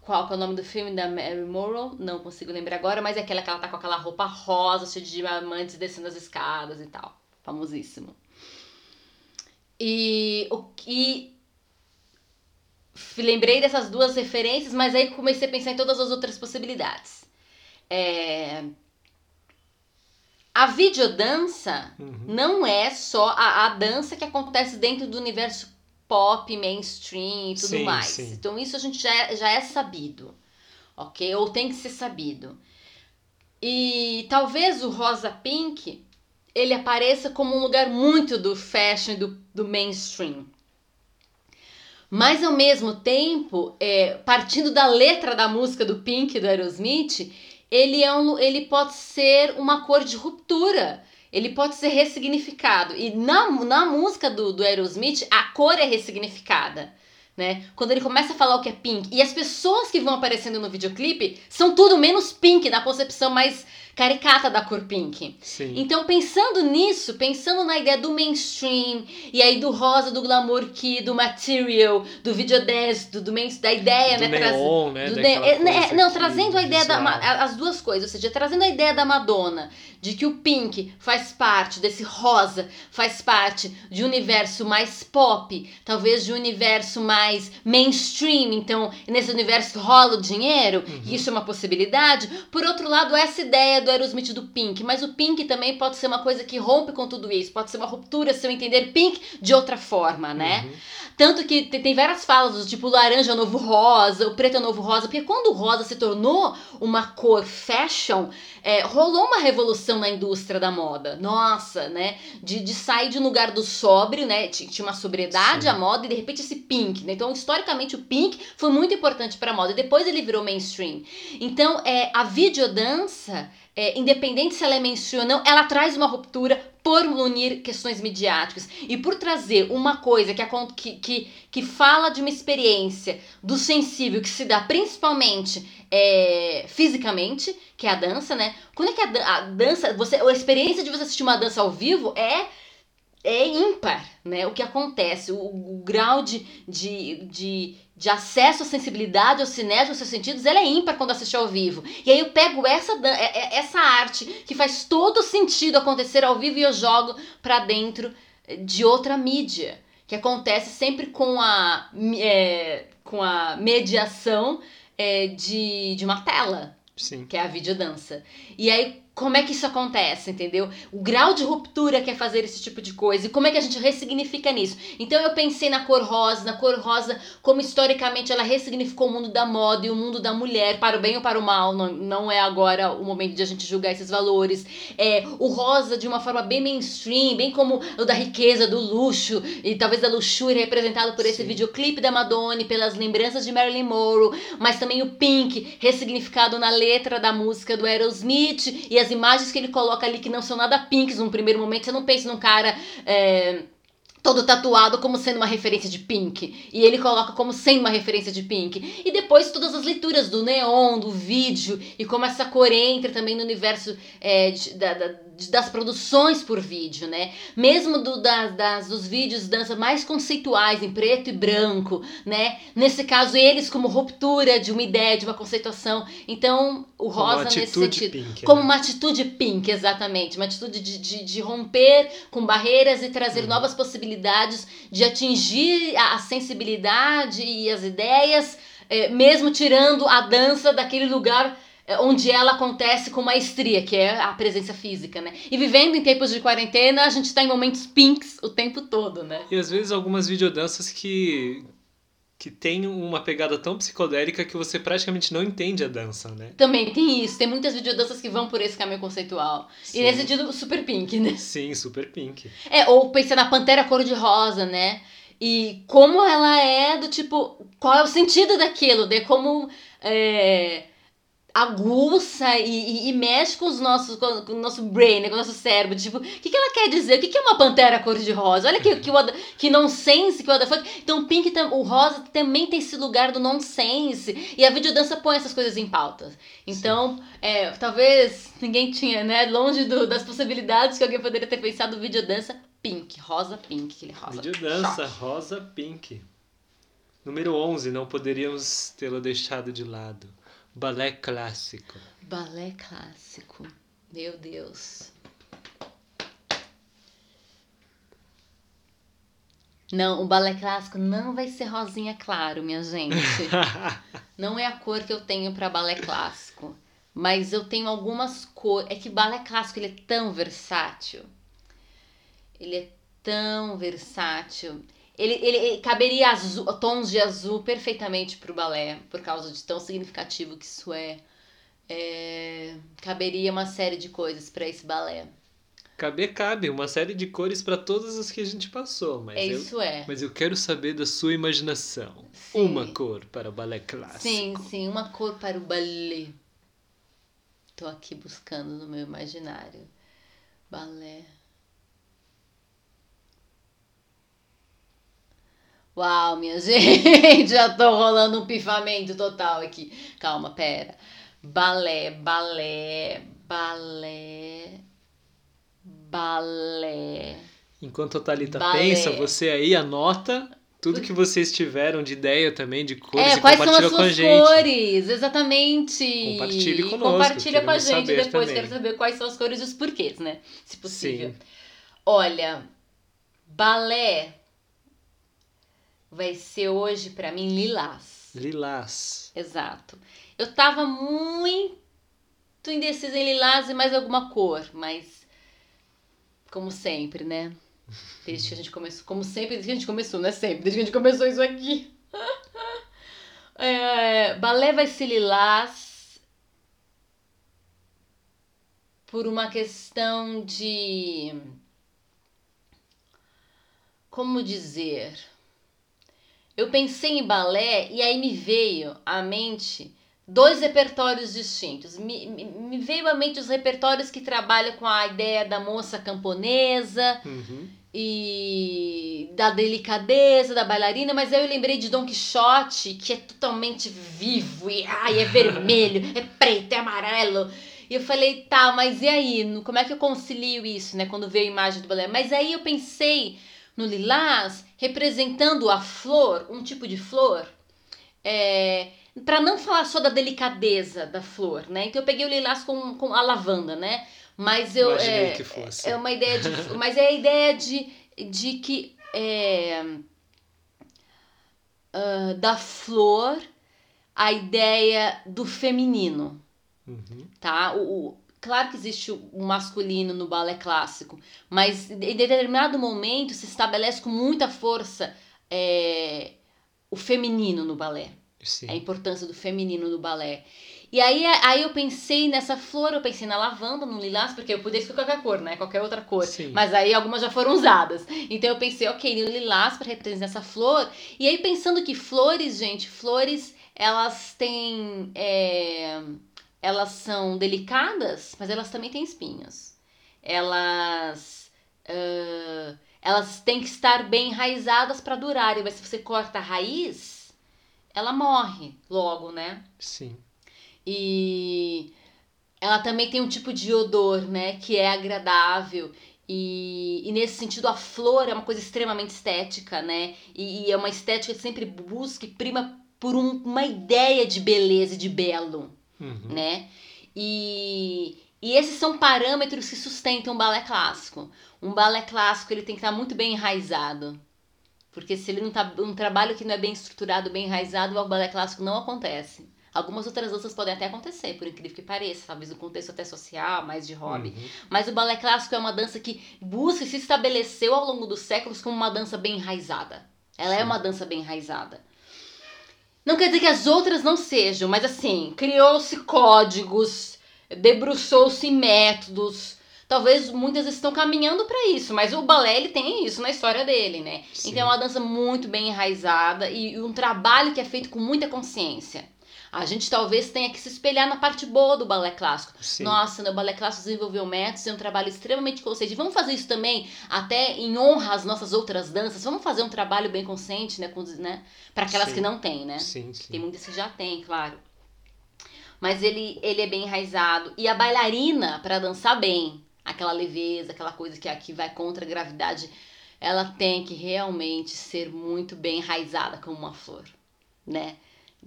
Qual que é o nome do filme da Marilyn Monroe? Não consigo lembrar agora, mas é aquela que ela tá com aquela roupa rosa, cheia de diamantes descendo as escadas e tal. Famosíssimo. E o que lembrei dessas duas referências, mas aí comecei a pensar em todas as outras possibilidades. É... A videodança Uhum. não é só a, a dança que acontece dentro do universo pop, mainstream e tudo Sim, mais. sim. Então isso a gente já é, já é sabido, ok? Ou tem que ser sabido. E talvez o rosa pink ele apareça como um lugar muito do fashion, do, do mainstream. Mas ao mesmo tempo, é, partindo da letra da música do Pink do Aerosmith, ele, é um, ele pode ser uma cor de ruptura. Ele pode ser ressignificado. E na, na música do, do Aerosmith, a cor é ressignificada. Né? Quando ele começa a falar o que é pink. E as pessoas que vão aparecendo no videoclipe são tudo menos pink, na concepção mais caricata da cor pink. Sim. Então, pensando nisso, pensando na ideia do mainstream, e aí do rosa, do glamour key, do material, do videodance, do, do main, da ideia, do né? neon, né? do daquela ne- é, né, não, que- trazendo a ideia da. As duas coisas, ou seja, trazendo a ideia da Madonna, de que o Pink faz parte desse rosa, faz parte de um universo mais pop, talvez de um universo mais mainstream, então nesse universo rola o dinheiro, Uhum. isso é uma possibilidade. Por outro lado, essa ideia do Aerosmith do Pink, mas o Pink também pode ser uma coisa que rompe com tudo isso, pode ser uma ruptura, se eu entender Pink de outra forma, né? Uhum. Tanto que tem, tem várias falas, do tipo, o laranja é o novo rosa, o preto é o novo rosa, porque quando o rosa se tornou uma cor fashion, é, rolou uma revolução na indústria da moda. Nossa, né? De, de sair de um lugar do sóbrio, né? Ti- Tinha uma sobriedade Sim. à moda e de repente esse pink, né? Então, historicamente, o pink foi muito importante pra moda e depois ele virou mainstream. Então, é, a videodança, é, independente se ela é mainstream ou não, ela traz uma ruptura por unir questões midiáticas e por trazer uma coisa que, que, que, que fala de uma experiência do sensível que se dá principalmente é, fisicamente, que é a dança, né? Quando é que a, a dança, você, a experiência de você assistir uma dança ao vivo é é ímpar, né? O que acontece, o, o grau de, de, de, de acesso à sensibilidade, ao cinético, aos seus sentidos, ela é ímpar quando assiste ao vivo. E aí eu pego essa, é- é- essa arte que faz todo sentido acontecer ao vivo e eu jogo pra dentro de outra mídia, que acontece sempre com a, é, com a mediação é, de, de uma tela Sim. que é a videodança. E aí, como é que isso acontece, entendeu? O grau de ruptura que é fazer esse tipo de coisa e como é que a gente ressignifica nisso. Então eu pensei na cor rosa, na cor rosa, como historicamente ela ressignificou o mundo da moda e o mundo da mulher, para o bem ou para o mal, não, não é agora o momento de a gente julgar esses valores. É, o rosa de uma forma bem mainstream, bem como o da riqueza, do luxo e talvez da luxúria representado por esse Sim. videoclipe da Madonna, pelas lembranças de Marilyn Monroe, mas também o pink, ressignificado na letra da música do Aerosmith, e as imagens que ele coloca ali que não são nada pinks num primeiro momento. Você não pensa num cara. é, Todo tatuado como sendo uma referência de Pink. E ele coloca como sendo uma referência de Pink. E depois todas as leituras do neon, do vídeo, e como essa cor entra também no universo é, de- da- da- das produções por vídeo, né? Mesmo do, da- das, dos vídeos de dança mais conceituais, em preto e branco, né? Nesse caso, eles como ruptura de uma ideia, de uma conceituação. Então, o rosa nesse sentido. pink, Como né? uma atitude pink, exatamente. Uma atitude de, de, de romper com barreiras e trazer Uhum. novas possibilidades de atingir a, a sensibilidade e as ideias, eh, mesmo tirando a dança daquele lugar onde ela acontece com maestria, que é a presença física, né? E vivendo em tempos de quarentena, a gente tá em momentos pinks o tempo todo, né? E às vezes algumas videodanças que que tem uma pegada tão psicodélica que você praticamente não entende a dança, né? Também tem isso, tem muitas videodanças que vão por esse caminho conceitual. Sim. E nesse sentido, super pink, né? Sim, super pink. É, ou pensar na Pantera Cor-de-Rosa, né? E como ela é do tipo. Qual é o sentido daquilo? De como é, aguça e, e- e mexe com, os nossos, com, com o nosso brain, né? com o nosso cérebro. Tipo, o que, que ela quer dizer? O que, que é uma Pantera Cor-de-Rosa? Olha que, que, o que nonsense que o foi. Então, o Pink, o rosa também tem esse lugar do nonsense. E a videodança põe essas coisas em pauta. Então, é, talvez ninguém tinha, né? Longe do- das possibilidades que alguém poderia ter pensado videodança pink, rosa pink, aquele rosa. Videodança, rosa pink. Número 11, não poderíamos tê-la deixado de lado. Balé clássico. Balé clássico. Meu Deus. Não, o balé clássico não vai ser rosinha claro, minha gente. não é a cor que eu tenho para balé clássico. Mas eu tenho algumas cores. É que balé clássico ele é tão versátil. Ele é tão versátil. Ele, ele, ele caberia azul, tons de azul perfeitamente para o balé, por causa de tão significativo que isso é. é caberia uma série de coisas para esse balé. Caber cabe, uma série de cores para todas as que a gente passou. Mas é eu, isso é. Mas eu quero saber da sua imaginação. Sim. Uma cor para o balé clássico. Sim, sim, uma cor para o balé. Tô aqui buscando no meu imaginário. Balé. Uau, minha gente, já tô rolando um pifamento total aqui. Calma, pera. Balé, balé, balé, balé. Enquanto a Thalita Balé. pensa, você aí anota tudo que vocês tiveram de ideia também, de cores, É, e quais são as compartilha com a suas gente. cores? Exatamente. Compartilhe conosco, Compartilha com a gente depois. também. Quero saber quais são as cores e os porquês, né? Se possível. Sim. Olha, balé vai ser hoje pra mim lilás. Lilás. Exato. Eu tava muito indecisa em lilás e mais alguma cor, mas como sempre, né? Desde que a gente começou, como sempre, desde que a gente começou, não é sempre, desde que a gente começou isso aqui. É, balé vai ser lilás por uma questão de como dizer? Eu pensei em balé e aí me veio à mente dois repertórios distintos. Me, me, me veio à mente os repertórios que trabalham com a ideia da moça camponesa Uhum. e da delicadeza da bailarina, mas aí eu lembrei de Don Quixote, que é totalmente vivo e ai, é vermelho, é preto, é amarelo. E eu falei, tá, mas e aí? Como é que eu concilio isso, né? Quando veio a imagem do balé. Mas aí eu pensei no lilás representando a flor, um tipo de flor, é, para não falar só da delicadeza da flor, né? Então eu peguei o lilás com, com a lavanda, né? Mas eu Imaginei é, que fosse. é uma ideia de, mas é a ideia de, de que é, ah, da flor a ideia do feminino Uhum. tá? O, o- claro que existe o masculino no balé clássico, mas em determinado momento se estabelece com muita força é, o feminino no balé, Sim. a importância do feminino no balé. E aí, aí eu pensei nessa flor, eu pensei na lavanda, no lilás, porque eu podia escolher qualquer cor, né? Qualquer outra cor. Sim. Mas aí algumas já foram usadas. Então eu pensei, ok, no lilás para representar essa flor. E aí pensando que flores, gente, flores, elas têm. é, elas são delicadas, mas elas também têm espinhos. Elas. ah, elas têm que estar bem enraizadas para durarem, mas se você corta a raiz, ela morre logo, né? Sim. E ela também tem um tipo de odor, né, que é agradável. E, e nesse sentido, a flor é uma coisa extremamente estética, né? E, e é uma estética que sempre busca e prima por um- uma ideia de beleza e de belo, Uhum. né? E, e esses são parâmetros que sustentam o balé clássico. Um balé clássico ele tem que estar muito bem enraizado. Porque se ele não tá um trabalho que não é bem estruturado, bem enraizado, o balé clássico não acontece. Algumas outras danças podem até acontecer, por incrível que pareça, talvez no contexto até social, mais de hobby. Uhum. Mas o balé clássico é uma dança que busca e se estabeleceu ao longo dos séculos como uma dança bem enraizada. Ela é Sim. uma dança bem enraizada. Não quer dizer que as outras não sejam, mas assim, criou-se códigos, debruçou-se métodos. Talvez muitas estão caminhando para isso, mas o balé ele tem isso na história dele, né? Sim. Então é uma dança muito bem enraizada e um trabalho que é feito com muita consciência. A gente talvez tenha que se espelhar na parte boa do balé clássico. Sim. Nossa, no balé clássico desenvolveu métodos, é um trabalho extremamente consciente. Vamos fazer isso também, até em honra às nossas outras danças. Vamos fazer um trabalho bem consciente, né? com- né? Para aquelas Sim. que não têm, né? Sim, Tem sim. muitas que já têm, claro. Mas ele, ele é bem enraizado. E a bailarina, para dançar bem, aquela leveza, aquela coisa que aqui vai contra a gravidade, ela tem que realmente ser muito bem enraizada como uma flor, né?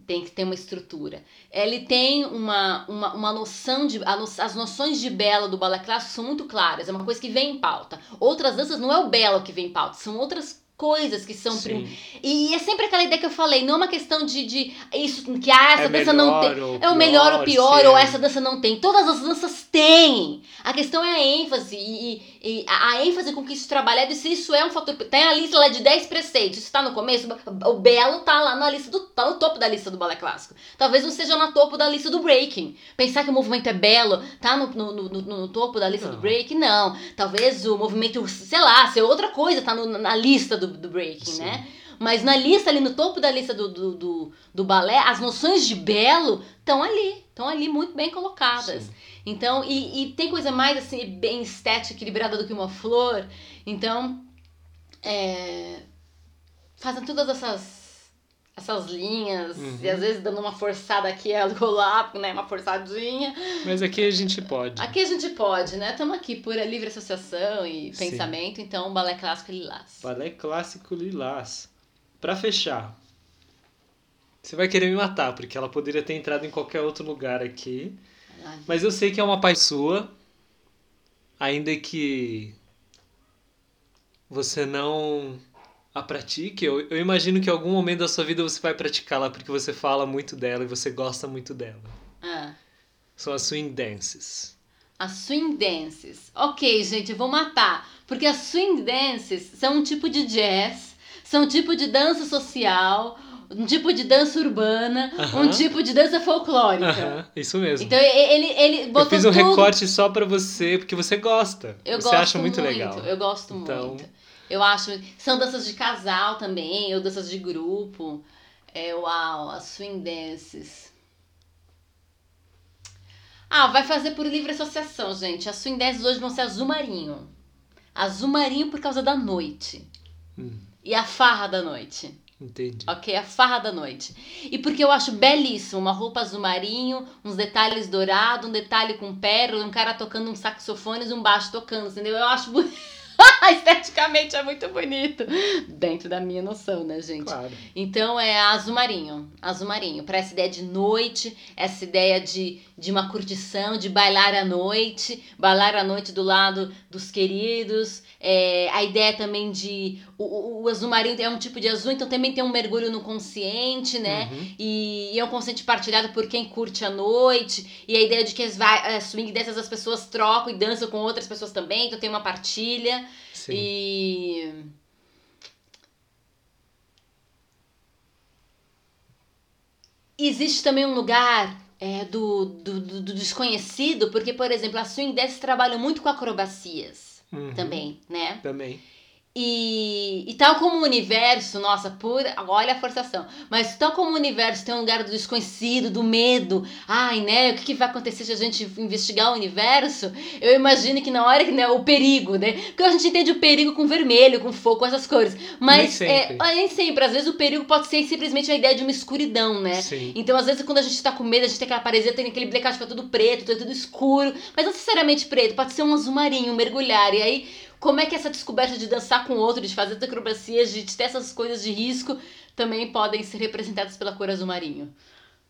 Tem que ter uma estrutura. Ele tem uma, uma, uma noção de. As noções de belo do balé clássico são muito claras, é uma coisa que vem em pauta. Outras danças não é o belo que vem em pauta, são outras coisas que são Sim. prim... e, e é sempre aquela ideia que eu falei, não é uma questão de, de isso que ah, essa É dança não tem, ou é o melhor ou pior se ou essa dança não tem. Todas as danças têm. A questão é a ênfase e, e a, ênfase com que isso é trabalhado e se isso é um fator, tem a lista lá de 10 preceitos, isso tá no começo, o belo tá lá na lista do tá no topo da lista do balé clássico. Talvez não seja no topo da lista do breaking. Pensar que o movimento é belo, tá no, no, no, no- topo da lista do Não. breaking, não. Talvez o movimento, sei lá, ser outra coisa, tá na lista do, do breaking, Sim. né? Mas na lista, ali no topo da lista do, do, do, do balé, as noções de belo estão ali. Estão ali muito bem colocadas. Sim. Então, e, e tem coisa mais assim, bem estética, equilibrada do que uma flor. Então, é, fazem todas essas essas linhas, Uhum. e às vezes dando uma forçada aqui e lá, né? Uma forçadinha. Mas aqui a gente pode. Aqui a gente pode, né? Estamos aqui por livre associação e Sim. pensamento, então balé clássico lilás. Balé clássico lilás. Pra fechar. Você vai querer me matar, porque ela poderia ter entrado em qualquer outro lugar aqui. Mas eu sei que é uma paz sua. Ainda que você não a pratique, eu, eu imagino que em algum momento da sua vida você vai praticá-la porque você fala muito dela e você gosta muito dela. Ah. São as swing dances. As swing dances. Ok, gente, eu vou matar. Porque as swing dances são um tipo de jazz, são um tipo de dança social, um tipo de dança urbana, um tipo de dança folclórica. Isso mesmo. Então ele, ele botou eu fiz um tudo. recorte só pra você porque você gosta. Eu você gosto acha muito, legal. Eu gosto Então- muito. Eu acho. São danças de casal também, ou danças de grupo. É, uau, as swing dances. Ah, vai fazer por livre associação, gente. As swing dances hoje vão ser azul marinho. Azul marinho por causa da noite. Hum, E a farra da noite. Entendi. Ok? A farra da noite. E porque eu acho belíssimo uma roupa azul marinho, uns detalhes dourados, um detalhe com pérola, um cara tocando um saxofone e um baixo tocando, entendeu? Eu acho bonito. Esteticamente é muito bonito. Dentro da minha noção, né, gente? Claro. Então é azul marinho, azul marinho, para essa ideia de noite, essa ideia de, de uma curtição, de bailar à noite, bailar à noite do lado dos queridos, é, a ideia também de o, o, azul marinho é um tipo de azul, então também tem um mergulho no consciente, né? Uhum. E, e é um consciente partilhado por quem curte a noite, e a ideia de que as as swing dessas as pessoas trocam e dançam com outras pessoas também, então tem uma partilha. Sim. E. Existe também um lugar é, do, do, do- do desconhecido, porque, por exemplo, as swing dances trabalham muito com acrobacias Uhum. também, né? Também. E, e tal como o universo, nossa, por, olha a forçação, mas tal como o universo tem um lugar do desconhecido, do medo, ai, né, o que, que vai acontecer se a gente investigar o universo? Eu imagino que na hora que, né, o perigo, né, porque a gente entende o perigo com vermelho, com fogo, com essas cores, mas Nem é, sempre. ah, nem sempre, às vezes o perigo pode ser simplesmente a ideia de uma escuridão, né? Sim. Então, às vezes, quando a gente tá com medo, a gente tem aquela paresia, tem aquele blackout que fica tudo preto, tudo, tudo escuro. Mas não necessariamente preto, pode ser um azul marinho, um mergulhar. E aí, como é que essa descoberta de dançar com outro, de fazer acrobacias, de ter essas coisas de risco, também podem ser representadas pela cor azul marinho?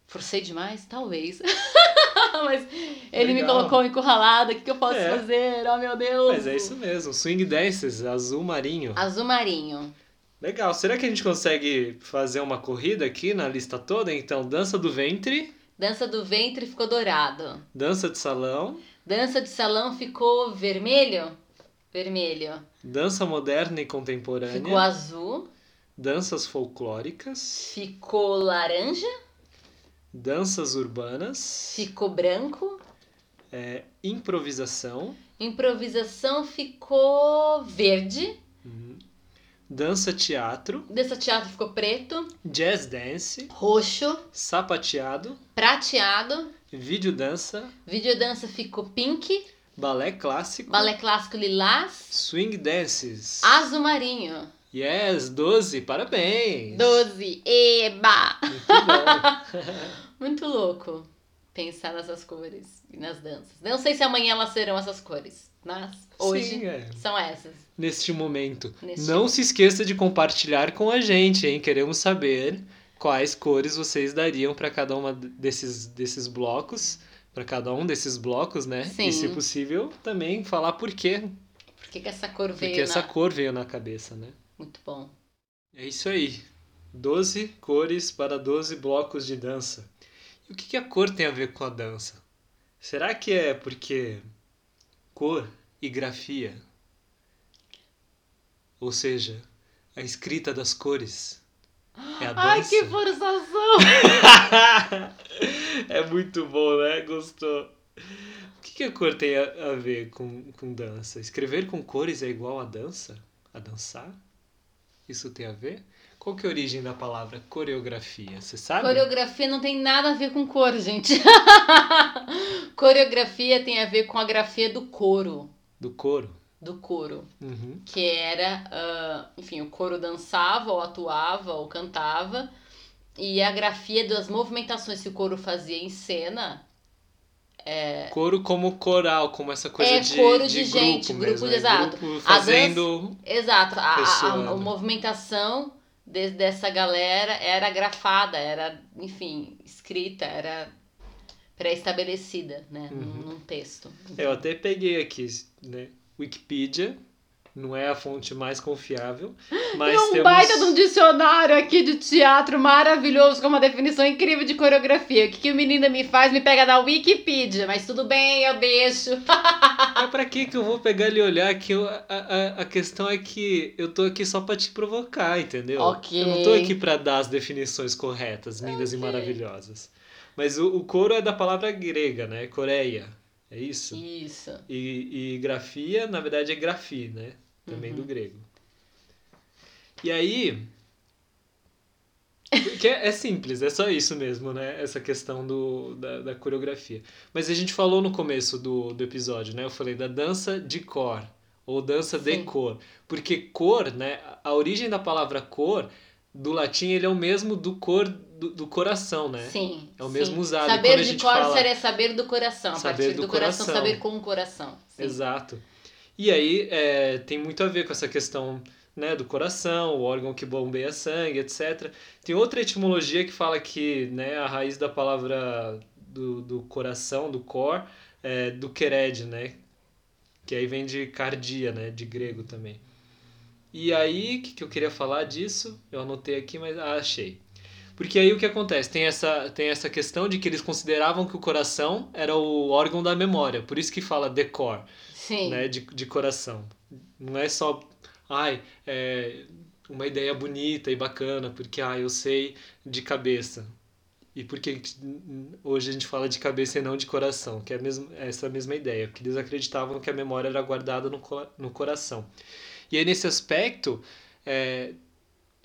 Forcei demais? Talvez. Mas ele me Legal. colocou encurralada, o que, que eu posso É. fazer? Oh, meu Deus! Mas é isso mesmo. Swing dances, azul marinho. Azul marinho. Legal. Será que a gente consegue fazer uma corrida aqui na lista toda? Então, dança do ventre, Dança do ventre ficou dourado. dança de salão, Dança de salão ficou vermelho? Vermelho. dança moderna e contemporânea, Ficou azul. danças folclóricas, Ficou laranja. danças urbanas, Ficou branco. é, improvisação, Improvisação ficou verde. uhum, dança teatro, Dança teatro ficou preto. jazz dance, Roxo. sapateado, Prateado. vídeo dança, Videodança ficou pink. Balé clássico, Balé clássico lilás. swing dances. Azul marinho. Yes, 12, parabéns! 12. Eba! Muito. Muito louco pensar nessas cores e nas danças. Não sei se amanhã elas serão essas cores, mas hoje Sim, é. são essas. Neste momento. Neste Não se esqueça de compartilhar com a gente, hein? Queremos saber quais cores vocês dariam para cada uma desses, desses blocos, para cada um desses blocos, né? Sim. E se possível, também falar por quê. Por que, que essa cor veio Porque essa na... cor veio na cabeça, né? Muito bom. É isso aí. 12 cores para 12 blocos de dança. E o que, que a cor tem a ver com a dança? Será que é porque cor e grafia, ou seja, a escrita das cores, é? Ai, que forçação! é muito bom, né? Gostou. O que, que a cor tem a, a ver com, com dança? Escrever com cores é igual a dança? A dançar? Isso tem a ver? Qual que é a origem da palavra coreografia? Você sabe? Coreografia não tem nada a ver com cor, gente. Coreografia tem a ver com a grafia do coro. Do coro? Do coro. Uhum. Que era, ah, enfim, o coro dançava, ou atuava, ou cantava. E a grafia das movimentações que o coro fazia em cena Coro como coral, como essa coisa É, de, coro de, de grupo gente, mesmo, grupo, né? exato. Grupo A fazendo... Exato, a, a- a, movimentação de- dessa galera era grafada, era, enfim, escrita, era pré-estabelecida, né, Uhum. num texto. Eu até peguei aqui, né? Wikipedia, não é a fonte mais confiável, mas Tem um temos... baita de um dicionário aqui de teatro maravilhoso com uma definição incrível de coreografia. O que, que o menino me faz? Me pega na Wikipedia, mas tudo bem, eu deixo. Mas pra que que eu vou pegar ele e olhar que eu- a, a, a questão é que eu tô aqui só pra te provocar, entendeu? Ok. Eu não tô aqui pra dar as definições corretas, lindas e maravilhosas. Mas o, o coro é da palavra grega, né? Coreia. É isso? Isso. E, e grafia, na verdade, é grafi, né? Também do grego. E aí. Porque é simples, é só isso mesmo, né? Essa questão do, da, da coreografia. Mas a gente falou no começo do, do episódio, né? Eu falei da dança de cor, ou dança de Sim. cor. Porque cor, né? A origem da palavra cor, do latim, ele é o mesmo do cor do, do coração, né? Sim. É o sim. mesmo usado. E Saber a de cor fala- seria saber do coração. A Saber partir do, do coração, coração. saber com o coração. Sim. Exato. E aí é, tem muito a ver com essa questão né, do coração, o órgão que bombeia sangue, etc. Tem outra etimologia que fala que né, a raiz da palavra do, do coração, do cor, é do quered, né? Que aí vem de cardia, né? De grego também. E aí, o que, que eu queria falar disso? Eu anotei aqui, mas ah, achei. Porque aí o que acontece? Tem essa, tem essa questão de que eles consideravam que o coração era o órgão da memória, por isso que fala decor Sim. né, de, de coração. Não é só, ai, é uma ideia bonita e bacana, porque ah, eu sei de cabeça. E porque hoje a gente fala de cabeça e não de coração, que é a mesma, essa mesma ideia, porque eles acreditavam que a memória era guardada no, no coração. E aí, nesse aspecto, é,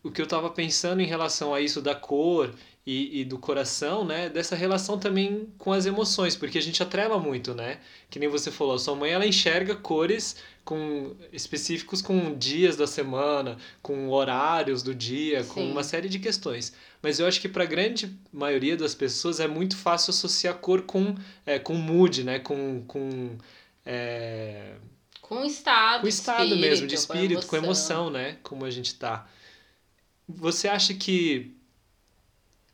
o que eu estava pensando em relação a isso da cor e, e do coração, né? Dessa relação também com as emoções, porque a gente atrela muito, né? Que nem você falou, sua mãe ela enxerga cores com específicos com dias da semana, com horários do dia, com Sim. uma série de questões. Mas eu acho que para a grande maioria das pessoas é muito fácil associar cor com, é, com mood, né? Com, com, é, Com estado. com estado espírito, mesmo, de espírito, com emoção, né? Como a gente tá. Você acha que.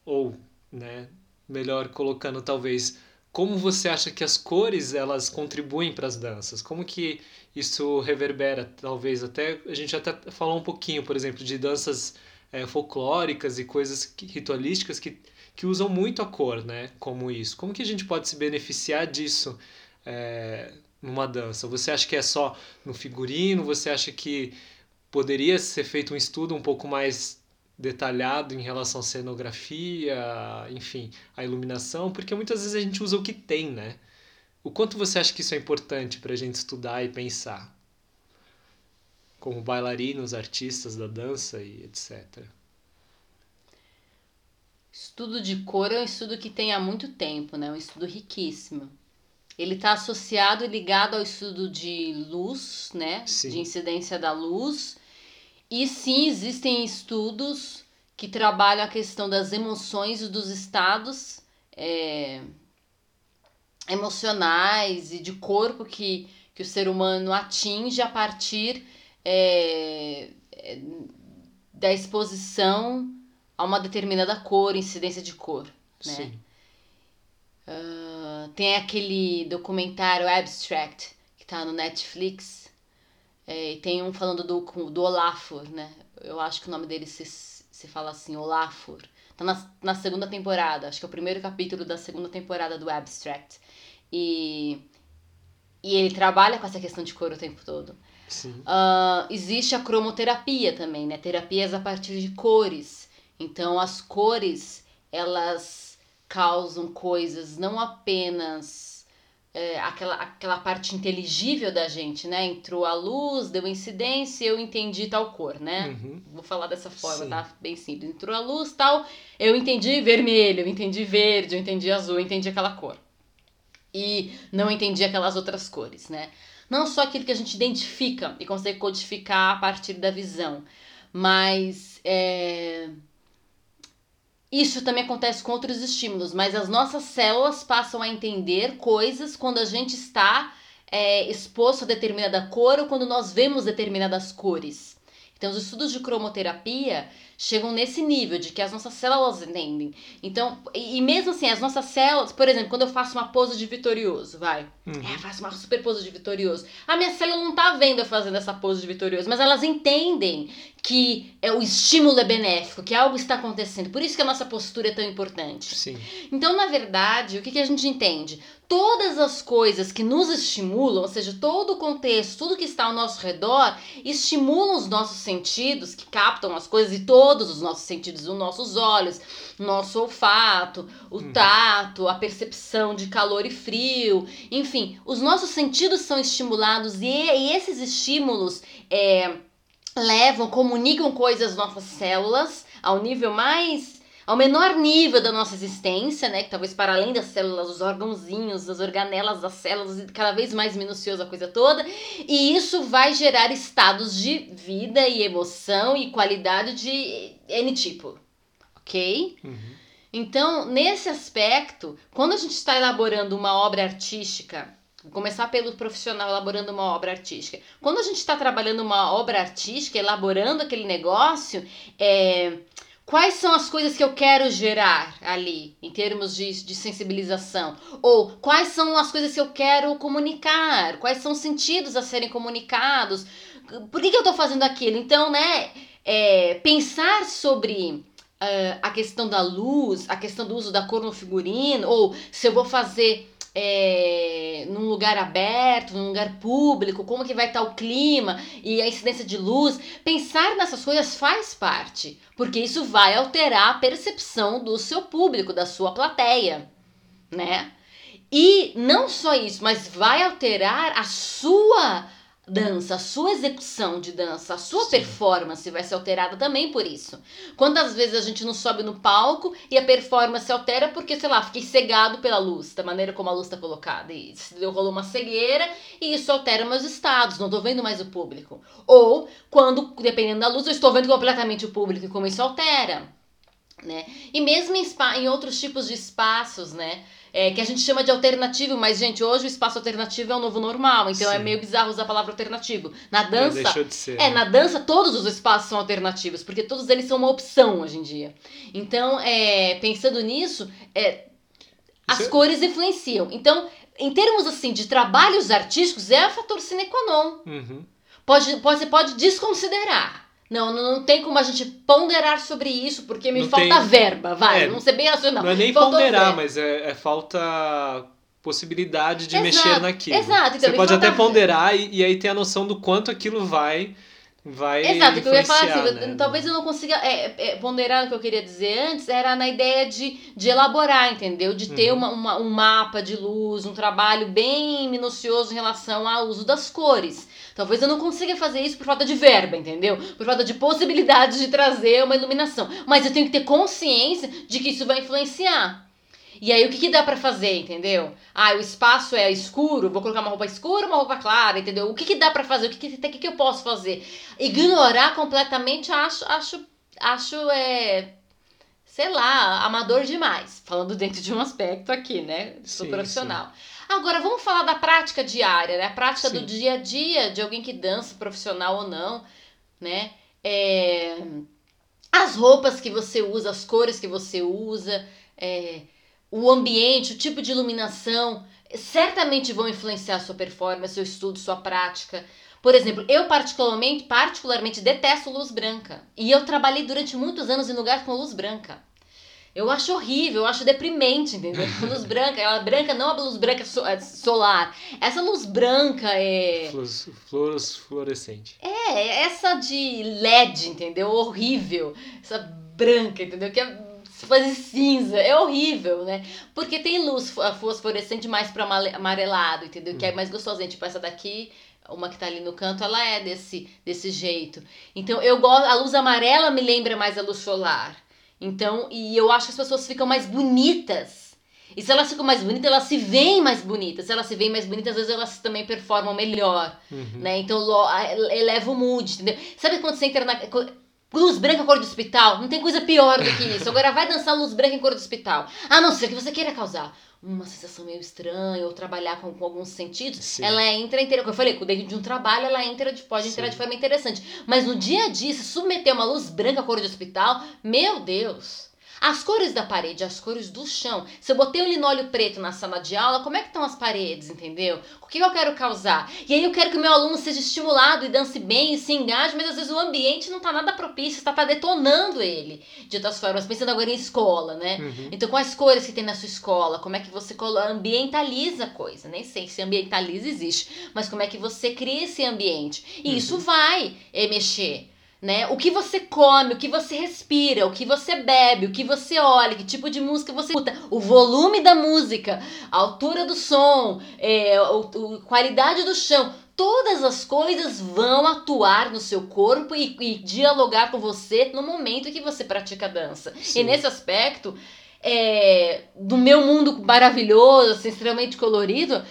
Ou, né? Melhor colocando, talvez. Como você acha que as cores elas contribuem para as danças? Como que isso reverbera? Talvez até. A gente até falou um pouquinho, por exemplo, de danças eh, folclóricas e coisas que- ritualísticas que, que usam muito a cor, né? Como isso. Como que a gente pode se beneficiar disso eh, numa dança? Você acha que é só no figurino? Você acha que poderia ser feito um estudo um pouco mais detalhado em relação à cenografia, enfim, a iluminação? Porque muitas vezes a gente usa o que tem, né? O quanto você acha que isso é importante para a gente estudar e pensar? Como bailarinos, artistas da dança e etc. Estudo de cor é um estudo que tem há muito tempo, né? Um estudo riquíssimo. Ele está associado e ligado ao estudo de luz, né? Sim. De incidência da luz. E sim, existem estudos que trabalham a questão das emoções e dos estados é, emocionais e de corpo que, que o ser humano atinge a partir é, é, da exposição a uma determinada cor, incidência de cor. Né? Sim. Ah, tem aquele documentário Abstract que tá no Netflix, É, tem um falando do, do Olafur, né? Eu acho que o nome dele se, se fala assim, Olafur. Tá na, na segunda temporada, acho que é o primeiro capítulo da segunda temporada do Abstract. E, e ele trabalha com essa questão de cor o tempo todo. Uh, existe a cromoterapia também, né? Terapias a partir de cores. Então, as cores, elas causam coisas não apenas é, aquela, aquela parte inteligível da gente, né? Entrou a luz, deu incidência, eu entendi tal cor, né? Uhum. Vou falar dessa forma, Sim. tá? Bem simples. Entrou a luz, tal, eu entendi vermelho, eu entendi verde, eu entendi azul, eu entendi aquela cor. E não entendi aquelas outras cores, né? Não só aquilo que a gente identifica e consegue codificar a partir da visão, mas é... isso também acontece com outros estímulos, mas as nossas células passam a entender coisas quando a gente está é, exposto a determinada cor ou quando nós vemos determinadas cores. Então, os estudos de cromoterapia chegam nesse nível de que as nossas células entendem. Então, e, mesmo assim, as nossas células, por exemplo, quando eu faço uma pose de vitorioso, vai, uhum. é, faço uma super pose de vitorioso, a minha célula não tá vendo eu fazendo essa pose de vitorioso, mas elas entendem que é, o estímulo é benéfico, que algo está acontecendo. Por isso que a nossa postura é tão importante. Sim. Então, na verdade, o que, que a gente entende? Todas as coisas que nos estimulam, ou seja, todo o contexto, tudo que está ao nosso redor, estimulam os nossos sentidos, que captam as coisas e todos todos os nossos sentidos, os nossos olhos, nosso olfato, o uhum. tato, a percepção de calor e frio, enfim, os nossos sentidos são estimulados e, e esses estímulos é, levam, comunicam coisas às nossas células ao nível mais ao menor nível da nossa existência, né, que talvez para além das células, os órgãozinhos, as organelas das células, cada vez mais minuciosa a coisa toda, e isso vai gerar estados de vida e emoção e qualidade de N tipo, ok? Uhum. Então, nesse aspecto, quando a gente está elaborando uma obra artística, Vou começar pelo profissional elaborando uma obra artística. Quando a gente está trabalhando uma obra artística, elaborando aquele negócio, é, Quais são as coisas que eu quero gerar ali, em termos de, de sensibilização? Ou quais são as coisas que eu quero comunicar? Quais são os sentidos a serem comunicados? Por que, que eu estou fazendo aquilo? Então, né, é, pensar sobre uh, a questão da luz, a questão do uso da cor no figurino, ou se eu vou fazer é, num lugar aberto, num lugar público, como que vai estar o clima e a incidência de luz. Pensar nessas coisas faz parte, porque isso vai alterar a percepção do seu público, da sua plateia, né? E não só isso, mas vai alterar a sua dança, a sua execução de dança, a sua Sim. performance vai ser alterada também por isso. Quantas vezes a gente não sobe no palco e a performance altera porque, sei lá, fiquei cegado pela luz, da maneira como a luz está colocada. E rolou uma cegueira e isso altera meus estados, não estou vendo mais o público. Ou quando, dependendo da luz, eu estou vendo completamente o público e como isso altera. Né? E mesmo em, em outros tipos de espaços, né? É, que a gente chama de alternativo, mas, gente, hoje o espaço alternativo é o novo normal, então é Sim. é meio bizarro usar a palavra alternativo. Na dança. deixou de ser, é, né? na dança todos os espaços são alternativos, porque todos eles são uma opção hoje em dia. Então, é, pensando nisso, é, as Isso cores influenciam. Então, em termos assim de trabalhos artísticos, é o fator sine qua non. Uhum. Pode, pode, você pode desconsiderar. Não, não tem como a gente ponderar sobre isso, porque me não falta tem... verba, vai. É, não ser bem racional. Não é nem Faltou ponderar, verba. mas é, é, falta possibilidade de exato, mexer naquilo. Exato. Então, Você pode até ponderar e, e, aí ter a noção do quanto aquilo vai vai Exato, que eu ia falar assim, né? talvez eu não consiga é, é, ponderar o que eu queria dizer antes, era na ideia de, de elaborar, entendeu? De ter uhum. uma, uma, um mapa de luz, um trabalho bem minucioso em relação ao uso das cores. Talvez eu não consiga fazer isso por falta de verba, entendeu? Por falta de possibilidade de trazer uma iluminação. Mas eu tenho que ter consciência de que isso vai influenciar. E aí, o que, que dá para fazer, entendeu? Ah, o espaço é escuro, vou colocar uma roupa escura, uma roupa clara, entendeu? O que, que dá para fazer? O que, que, que, que eu posso fazer? Ignorar completamente, acho, acho, acho, é, sei lá, amador demais. Falando dentro de um aspecto aqui, né? Sou sim, profissional. Sim. Agora, vamos falar da prática diária, né? A prática Sim. do dia a dia de alguém que dança, profissional ou não, né? É... As roupas que você usa, as cores que você usa, é... o ambiente, o tipo de iluminação, certamente vão influenciar a sua performance, seu estudo, sua prática. Por exemplo, eu particularmente, particularmente detesto luz branca. E eu trabalhei durante muitos anos em lugar com luz branca. Eu acho horrível, eu acho deprimente, entendeu? Luz branca, ela branca não a luz branca é, solar. Essa luz branca é. Flores, fluorescente. É, essa de LED, entendeu? Horrível. Essa branca, entendeu? Que é fazer cinza. É horrível, né? Porque tem luz fosforescente mais para amarelado, entendeu? Que é mais gostosinha. Tipo, essa daqui, uma que tá ali no canto, ela é desse, desse jeito. Então, eu gosto. A luz amarela me lembra mais a luz solar. Então, e eu acho que as pessoas ficam mais bonitas. E se elas ficam mais bonitas, elas se veem mais bonitas. Se elas se veem mais bonitas, às vezes elas também performam melhor, uhum. né? Então, eleva o mood, entendeu? Sabe quando você entra na Luz branca cor do hospital, não tem coisa pior do que isso. Agora vai dançar luz branca em cor do hospital. A não ser que você queira causar uma sensação meio estranha ou trabalhar com, com alguns sentidos, Sim. ela entra inteira. Como eu falei, dentro de um trabalho ela entra de, pode Sim. entrar de forma interessante. Mas no dia a dia, se submeter uma luz branca cor de hospital, meu Deus! As cores da parede, as cores do chão. Se eu botei um linóleo preto na sala de aula, como é que estão as paredes, entendeu? O que eu quero causar? E aí eu quero que o meu aluno seja estimulado e dance bem e se engaje, mas às vezes o ambiente não está nada propício, está tá detonando ele. De outras formas, pensando agora em escola, né? Uhum. Então, quais cores que tem na sua escola? Como é que você ambientaliza a coisa? Nem sei se ambientaliza existe, mas como é que você cria esse ambiente? E uhum. isso vai é, mexer né? O que você come, o que você respira, o que você bebe, o que você olha, que tipo de música você escuta, o volume da música, a altura do som, é, a qualidade do chão, todas as coisas vão atuar no seu corpo e, e dialogar com você no momento que você pratica dança. Sim. E nesse aspecto, é, do meu mundo maravilhoso, assim, extremamente colorido,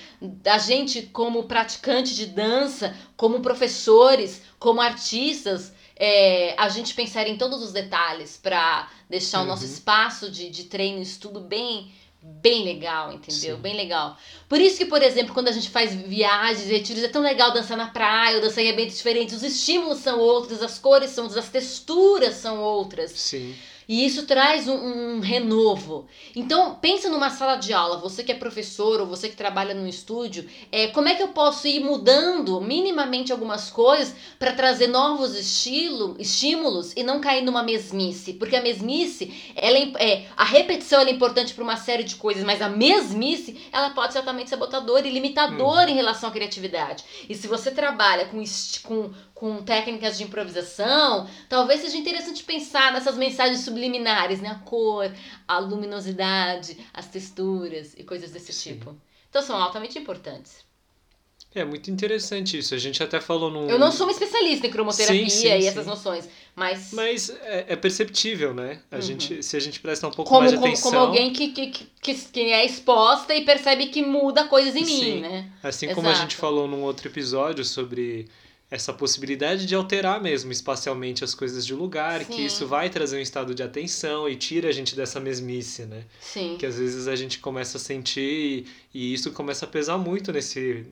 a gente como praticante de dança, como professores, como artistas, é, a gente pensar em todos os detalhes para deixar uhum. o nosso uhum. espaço de, de treino e estudo bem bem legal, entendeu? Sim. Bem legal. Por isso que, por exemplo, quando a gente faz viagens, retiros, é tão legal dançar na praia, ou dançar em ambientes diferentes. Os estímulos são outros, as cores são outras, as texturas são outras. Sim. E isso traz um, um, renovo. Então, pensa numa sala de aula, você que é professor ou você que trabalha no estúdio, é, como é que eu posso ir mudando minimamente algumas coisas para trazer novos estilo, estímulos e não cair numa mesmice? Porque a mesmice, ela é, é a repetição é importante para uma série de coisas, mas a mesmice, ela pode ser altamente sabotadora e limitadora hum. em relação à criatividade. E se você trabalha com, com, com técnicas de improvisação, talvez seja interessante pensar nessas mensagens subliminares, né? A cor, a luminosidade, as texturas e coisas desse Sim. tipo. Então são altamente importantes. É muito interessante isso. A gente até falou num. Eu não sou uma especialista em cromoterapia sim, sim, e essas sim. noções, mas. Mas é, é perceptível, né? A uhum. gente, se a gente presta um pouco como, mais de como, atenção. Como alguém que, que, que, que é exposta e percebe que muda coisas em mim, né? Assim Exato. como a gente falou num outro episódio sobre essa possibilidade de alterar mesmo espacialmente as coisas de lugar, Sim. que isso vai trazer um estado de atenção e tira a gente dessa mesmice, né? Sim. Que às vezes a gente começa a sentir e, isso começa a pesar muito nesse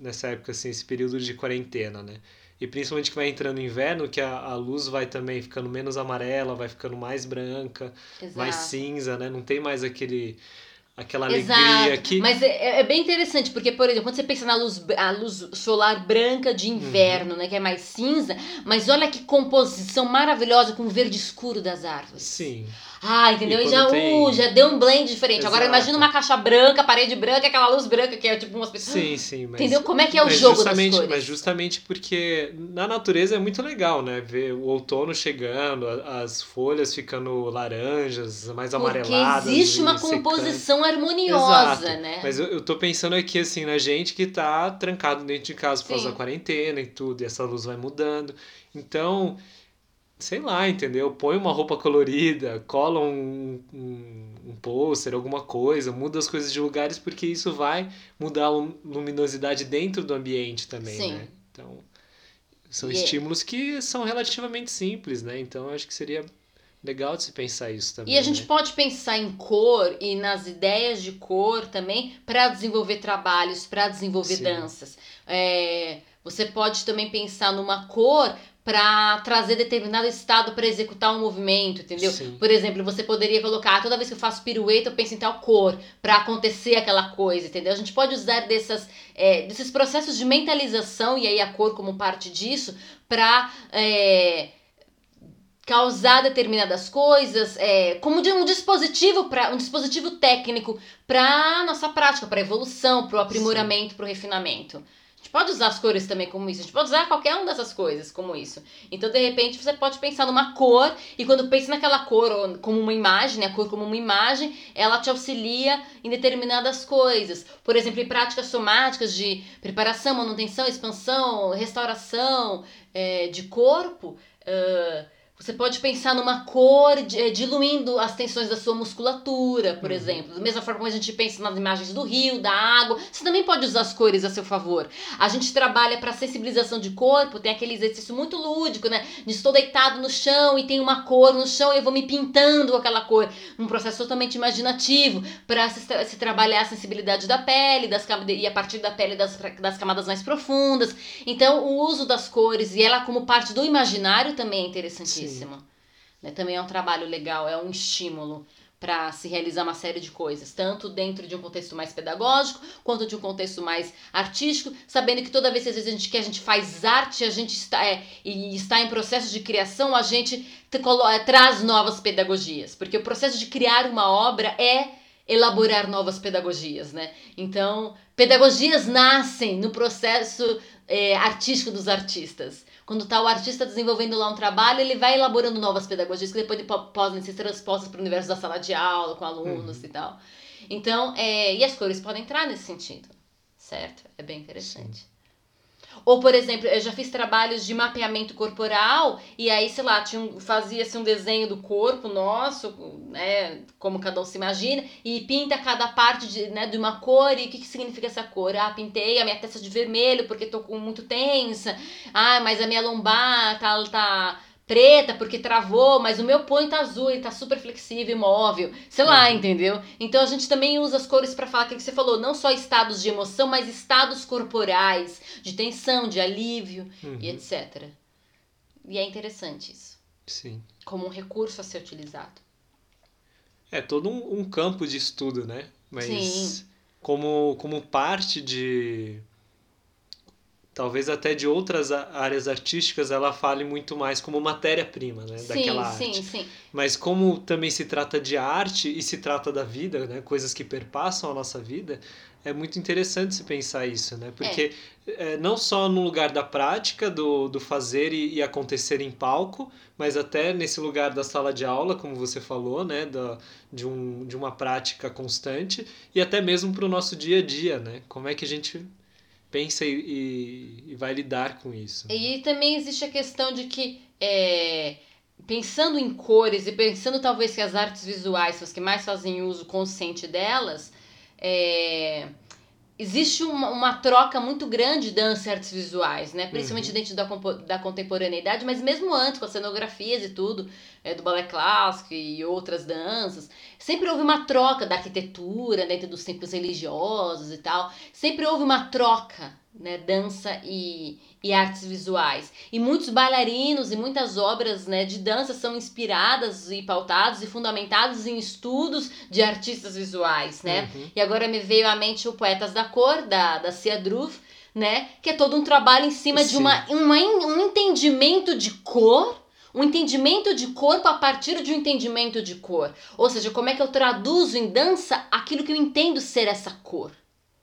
nessa época assim, esse período de quarentena, né? E principalmente que vai entrando o inverno, que a, a luz vai também ficando menos amarela, vai ficando mais branca, Exato. mais cinza, né? Não tem mais aquele aquela Exato. alegria que mas é, é, bem interessante porque por exemplo quando você pensa na luz a luz solar branca de inverno uhum. né que é mais cinza mas olha que composição maravilhosa com o verde escuro das árvores sim ah, entendeu? E, já, tem... uh, já deu um blend diferente. Exato. Agora imagina uma caixa branca, parede branca, aquela luz branca que é tipo umas pessoas. Sim, sim. Mas, entendeu? Como é que é o jogo das cores? Mas justamente porque na natureza é muito legal, né? Ver o outono chegando, as folhas ficando laranjas, mais amareladas. Porque existe uma composição harmoniosa, Exato. né? Mas eu, eu tô pensando aqui, assim, na gente que tá trancado dentro de casa por causa da quarentena e tudo, e essa luz vai mudando. Então sei lá, entendeu? Põe uma roupa colorida, cola um, um, um pôster, alguma coisa, muda as coisas de lugares, porque isso vai mudar a luminosidade dentro do ambiente também, Sim. né? Então, são yeah. estímulos que são relativamente simples, né? Então, acho que seria legal de se pensar isso também. E a gente né? pode pensar em cor e nas ideias de cor também para desenvolver trabalhos, para desenvolver Sim. danças. É, você pode também pensar numa cor para trazer determinado estado para executar um movimento, entendeu? Sim. Por exemplo, você poderia colocar, toda vez que eu faço pirueta, eu penso em tal cor, para acontecer aquela coisa, entendeu? A gente pode usar dessas, é, desses processos de mentalização, e aí a cor como parte disso, para é, causar determinadas coisas, é, como de um dispositivo para um dispositivo técnico para nossa prática, para evolução, para o aprimoramento, para o refinamento gente pode usar as cores também como isso, a gente pode usar qualquer uma dessas coisas como isso. Então, de repente, você pode pensar numa cor, e quando pensa naquela cor como uma imagem, né, a cor como uma imagem, ela te auxilia em determinadas coisas. Por exemplo, em práticas somáticas de preparação, manutenção, expansão, restauração é, de corpo. Uh, você pode pensar numa cor eh, diluindo as tensões da sua musculatura, por uhum. exemplo. Da mesma forma como a gente pensa nas imagens do rio, da água, você também pode usar as cores a seu favor. A gente trabalha para sensibilização de corpo, tem aquele exercício muito lúdico, né? De estou deitado no chão e tem uma cor no chão e eu vou me pintando com aquela cor. Um processo totalmente imaginativo para se, se, trabalhar a sensibilidade da pele das, e a partir da pele das, das camadas mais profundas. Então, o uso das cores e ela como parte do imaginário também é interessantíssimo. Né? Também é um trabalho legal, é um estímulo para se realizar uma série de coisas, tanto dentro de um contexto mais pedagógico, quanto de um contexto mais artístico, sabendo que toda vez que, a gente, que a gente faz arte, a gente está, é, e está em processo de criação, a gente te, é, traz novas pedagogias, porque o processo de criar uma obra é elaborar novas pedagogias, né? Então, pedagogias nascem no processo é, artístico dos artistas. Quando está o artista desenvolvendo lá um trabalho, ele vai elaborando novas pedagogias que depois podem ser transpostas para o universo da sala de aula, com alunos uhum. e tal. Então, é, e as cores podem entrar nesse sentido, certo? É bem interessante. Sim. Ou, por exemplo, eu já fiz trabalhos de mapeamento corporal e aí, sei lá, um, fazia-se um desenho do corpo nosso, né, como cada um se imagina, e pinta cada parte de, né, de uma cor e o que, que significa essa cor? Ah, pintei a minha testa de vermelho porque tô com muito tensa. Ah, mas a minha lombar tá, tá preta porque travou, mas o meu ponto tá azul e tá super flexível, móvel, sei lá, uhum. entendeu? Então a gente também usa as cores para falar aquilo que você falou, não só estados de emoção, mas estados corporais, de tensão, de alívio uhum. e etc. E é interessante isso. Sim. Como um recurso a ser utilizado. É todo um, um campo de estudo, né? Mas Sim. como como parte de talvez até de outras áreas artísticas ela fale muito mais como matéria-prima né, sim, daquela arte. Sim, sim. Mas como também se trata de arte e se trata da vida, né, coisas que perpassam a nossa vida, é muito interessante se pensar isso, né? Porque é. É, não só no lugar da prática, do, do fazer e, e, acontecer em palco, mas até nesse lugar da sala de aula, como você falou, né? Da, de, um, de uma prática constante e até mesmo para o nosso dia a dia, né? Como é que a gente pensa e, e, e vai lidar com isso. E também existe a questão de que, é, pensando em cores e pensando talvez que as artes visuais são as que mais fazem uso consciente delas, é, existe uma, uma troca muito grande de dança e artes visuais, né? Principalmente uhum. dentro da, da contemporaneidade, mas mesmo antes, com as cenografias e tudo, é, do balé clássico e outras danças. Sempre houve uma troca da arquitetura dentro dos templos religiosos e tal. Sempre houve uma troca né, dança e, e artes visuais. E muitos bailarinos e muitas obras né, de dança são inspiradas e pautados e fundamentados em estudos de artistas visuais, né? Uhum. E agora me veio à mente o Poetas da Cor, da, da Cia Druff, né? Que é todo um trabalho em cima Sim. de uma, uma, um entendimento de cor um entendimento de corpo a partir de um entendimento de cor. Ou seja, como é que eu traduzo em dança aquilo que eu entendo ser essa cor.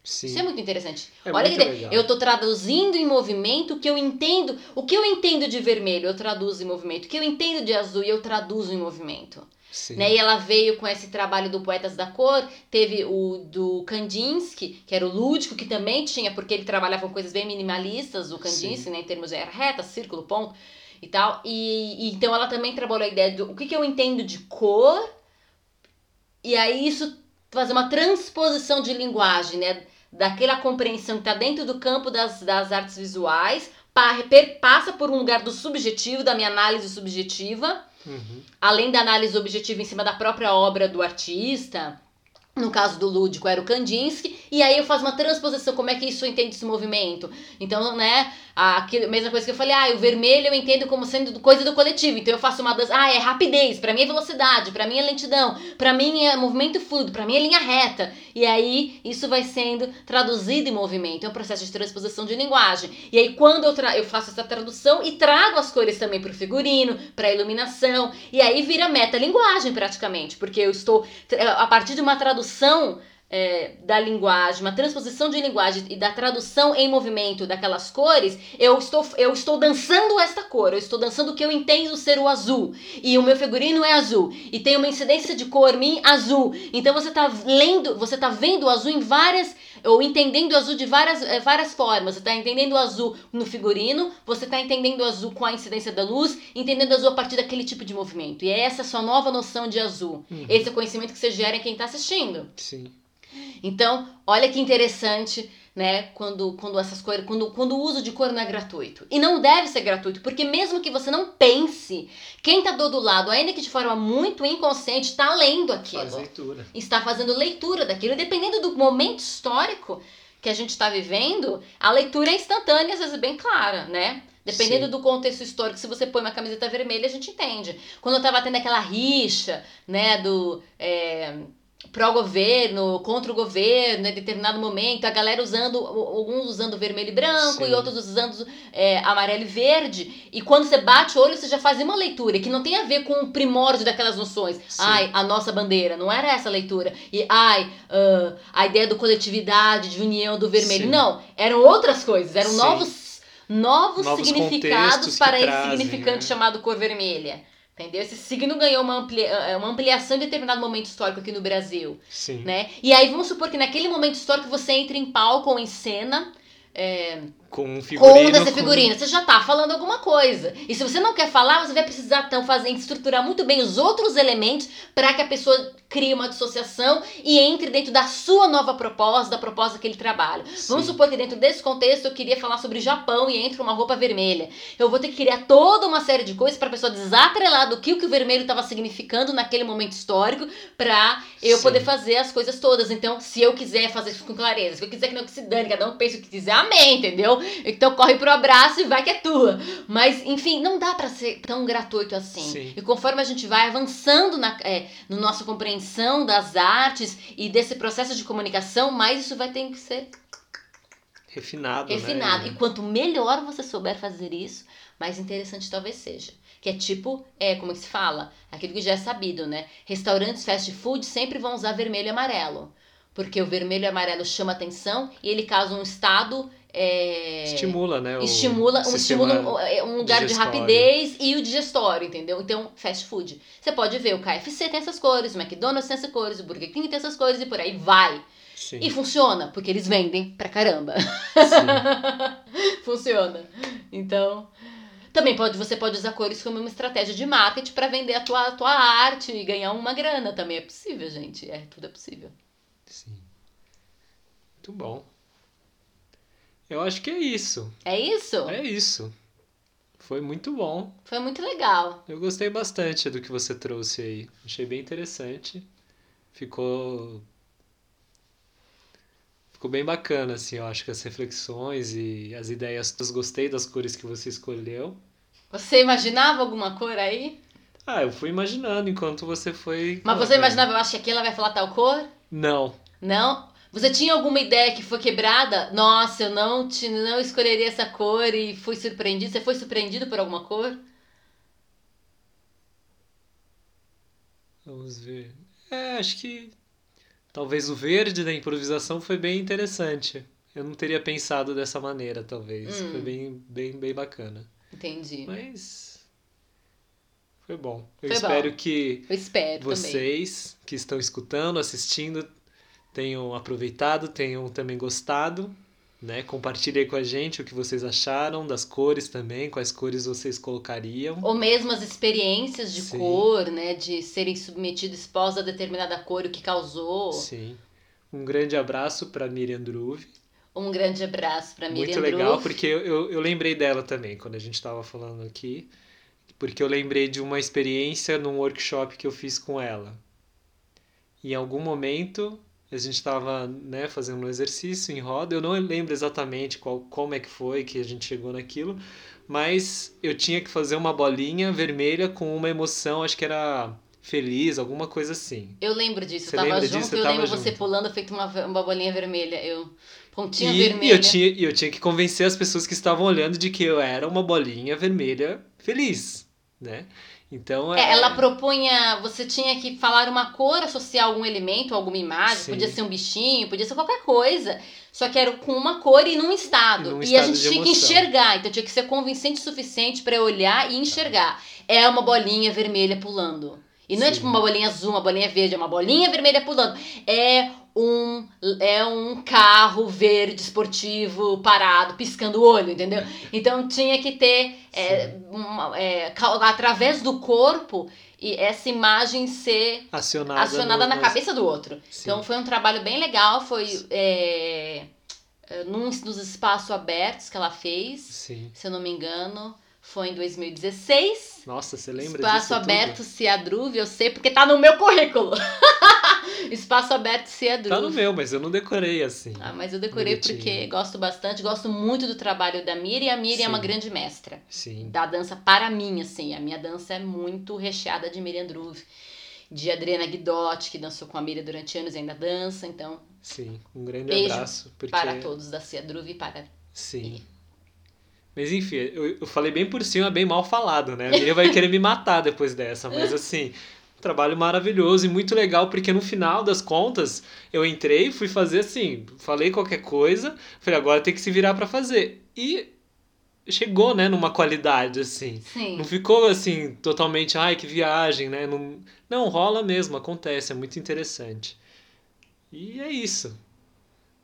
Sim. Isso é muito interessante. É Olha muito que eu estou traduzindo em movimento o que eu entendo. O que eu entendo de vermelho, eu traduzo em movimento. O que eu entendo de azul, eu traduzo em movimento. Sim. Né? E ela veio com esse trabalho do Poetas da Cor, teve o do Kandinsky, que era o lúdico, que também tinha, porque ele trabalhava com coisas bem minimalistas, o Kandinsky, né, em termos de reta, círculo, ponto e tal. E, e, então ela também trabalhou a ideia do o que, que eu entendo de cor, e aí isso fazer uma transposição de linguagem, né? Daquela compreensão que está dentro do campo das, das artes visuais, passa por um lugar do subjetivo, da minha análise subjetiva, uhum. além da análise objetiva em cima da própria obra do artista. No caso do Lúdico era o Kandinsky, e aí eu faço uma transposição, como é que isso entende esse movimento? Então, né, a mesma coisa que eu falei, ah, o vermelho eu entendo como sendo coisa do coletivo, então eu faço uma dança, ah, é rapidez, para mim é velocidade, para mim é lentidão, para mim é movimento fluido, para mim é linha reta. E aí isso vai sendo traduzido em movimento, é um processo de transposição de linguagem. E aí quando eu, eu faço essa tradução e trago as cores também para o figurino, para a iluminação, e aí vira metalinguagem praticamente, porque eu estou a partir de uma tradução é, da linguagem, uma transposição de linguagem e da tradução em movimento daquelas cores, eu estou, eu estou dançando esta cor, eu estou dançando o que eu entendo ser o azul. E o meu figurino é azul. E tem uma incidência de cor mim azul. Então você está lendo, você está vendo o azul em várias, ou entendendo o azul de várias, é, várias formas. Você está entendendo o azul no figurino, você está entendendo o azul com a incidência da luz, entendendo o azul a partir daquele tipo de movimento. E é essa a sua nova noção de azul. Uhum. Esse é o conhecimento que você gera em quem está assistindo. Sim. Então, olha que interessante, né? Quando, quando essas coisas, quando, quando o uso de cor não é gratuito. E não deve ser gratuito, porque mesmo que você não pense, quem está do outro lado, ainda que de forma muito inconsciente, está lendo aquilo. Faz leitura. Está fazendo leitura daquilo. E dependendo do momento histórico que a gente está vivendo, a leitura é instantânea, às vezes bem clara, né? Dependendo Sim. do contexto histórico, se você põe uma camiseta vermelha, a gente entende. Quando eu tava tendo aquela rixa, né, do. É, pró-governo, contra o governo, em determinado momento, a galera usando, alguns usando vermelho e branco Sim. e outros usando é, amarelo e verde. E quando você bate o olho, você já faz uma leitura que não tem a ver com o primórdio daquelas noções. Sim. Ai, a nossa bandeira, não era essa a leitura. E ai, uh, a ideia do coletividade, de união do vermelho. Sim. Não, eram outras coisas, eram novos novos, novos significados para esse trazem, significante né? chamado cor vermelha. Entendeu? Esse signo ganhou uma, amplia, é, uma ampliação em determinado momento histórico aqui no Brasil. Sim. Né? E aí vamos supor que naquele momento histórico você entra em palco ou em cena. É, com um figurino. Com dessa figurina. Com... Você já tá falando alguma coisa. E se você não quer falar, você vai precisar então fazer, estruturar muito bem os outros elementos para que a pessoa crie uma dissociação e entre dentro da sua nova proposta, da proposta que ele trabalha. Sim. Vamos supor que dentro desse contexto eu queria falar sobre Japão e entra uma roupa vermelha. Eu vou ter que criar toda uma série de coisas para a pessoa desatrelar do que o, que o vermelho estava significando naquele momento histórico para eu Sim. poder fazer as coisas todas. Então, se eu quiser fazer isso com clareza, se eu quiser que não que se dane, cada um pense o que quiser, amém, entendeu? Então corre pro abraço e vai que é tua. Mas, enfim, não dá para ser tão gratuito assim. Sim. E conforme a gente vai avançando na é, no nossa compreensão das artes e desse processo de comunicação, mais isso vai ter que ser refinado. Refinado. Né? E quanto melhor você souber fazer isso, mais interessante talvez seja. Que é tipo, é, como é que se fala? Aquilo que já é sabido, né? Restaurantes fast food sempre vão usar vermelho e amarelo. Porque o vermelho e amarelo chama atenção e ele causa um estado é, estimula, né? estimula, um, estimula um, é, lugar de rapidez e o digestório, entendeu? Então, fast food. Você pode ver, o KFC tem essas cores, o McDonald's tem essas cores, o Burger King tem essas cores e por aí vai. Sim. E funciona, porque eles vendem pra caramba. funciona. Então, também pode, você pode usar cores como uma estratégia de marketing para vender a tua, a tua arte e ganhar uma grana. Também é possível, gente. É, tudo é possível. Sim. Muito bom. Eu acho que é isso. É isso? É isso. Foi muito bom. Foi muito legal. Eu gostei bastante do que você trouxe aí. Achei bem interessante. Ficou. Ficou bem bacana, assim, eu acho que as reflexões e as ideias. Eu gostei das cores que você escolheu. Você imaginava alguma cor aí? Ah, eu fui imaginando enquanto você foi. Mas você imaginava, eu acho que aqui ela vai falar tal cor? Não. Não? Você tinha alguma ideia que foi quebrada? Nossa, eu não, te, não escolheria essa cor e fui surpreendido. Você foi surpreendido por alguma cor? Vamos ver. É, acho que talvez o verde da improvisação foi bem interessante. Eu não teria pensado dessa maneira, talvez. Hum. Foi bem, bem, bem bacana. Entendi. Mas foi bom. Eu foi espero bom. que Eu espero vocês também. que estão escutando, assistindo, tenham aproveitado, tenham também gostado. Né? Compartilhe com a gente o que vocês acharam das cores também, quais cores vocês colocariam. Ou mesmo as experiências de Sim. cor, né? De serem submetidos, expostos a determinada cor, o que causou. Sim. Um grande abraço para Miriam Druve. Um grande abraço para Miriam Muito legal, porque eu, eu, eu lembrei dela também, quando a gente estava falando aqui. Porque eu lembrei de uma experiência num workshop que eu fiz com ela. Em algum momento A gente estava né, fazendo um exercício em roda. Eu não lembro exatamente qual, como é que foi que a gente chegou naquilo, mas eu tinha que fazer uma bolinha vermelha com uma emoção, acho que era feliz, alguma coisa assim. Eu lembro disso, Você eu tava junto disso? e eu Você lembro tava você junto. pulando feito uma, uma bolinha vermelha. Eu. Pontinha E, e vermelha. eu tinha, e eu tinha que convencer as pessoas que estavam olhando de que eu era uma bolinha vermelha feliz, né? Então É, ela propunha. Você tinha que falar uma cor, associar algum elemento, alguma imagem. Sim. Podia ser um bichinho, podia ser qualquer coisa. Só que era com uma cor e num estado. E num e a estado gente de tinha que emoção. enxergar. Então tinha que ser convincente o suficiente pra eu olhar e enxergar. É uma bolinha vermelha pulando. E não é Sim. tipo uma bolinha azul, uma bolinha verde, é uma bolinha vermelha pulando. É um, é um carro verde esportivo parado, piscando o olho, entendeu? Então tinha que ter, é, uma- é, através do corpo, e essa imagem ser acionada, acionada no- na cabeça do outro. Sim. Então foi um trabalho bem legal, foi é, é, num, nos espaços abertos que ela fez, Sim. se eu não me engano, foi em 2016. Nossa, você lembra Espaço disso tudo? aberto Ciadruve, eu sei porque tá no meu currículo. Espaço aberto Ciadruve. Tá no meu, mas eu não decorei assim. Ah, mas eu decorei Bonitinho. porque gosto bastante, gosto muito do trabalho da Miri e a Miri é uma Sim. grande mestra Sim. da dança para mim, assim. A minha dança é muito recheada de Miriam Druve, de Adriana Guidotti, que dançou com a Miriam durante anos e ainda dança. Então, Sim. Um grande abraço. Porque... para todos da Cia Druve e para. Sim. Mas enfim, eu, eu falei bem por cima, bem mal falado, né? A Miriam vai querer me matar depois dessa, mas assim, um trabalho maravilhoso e muito legal, porque no final das contas, eu entrei, fui fazer assim, falei qualquer coisa, falei, agora tem que se virar pra fazer. E chegou, né, numa qualidade, assim. Sim. Não ficou assim, totalmente, ai, que viagem, né? Não, não rola mesmo, acontece, é muito interessante. E é isso.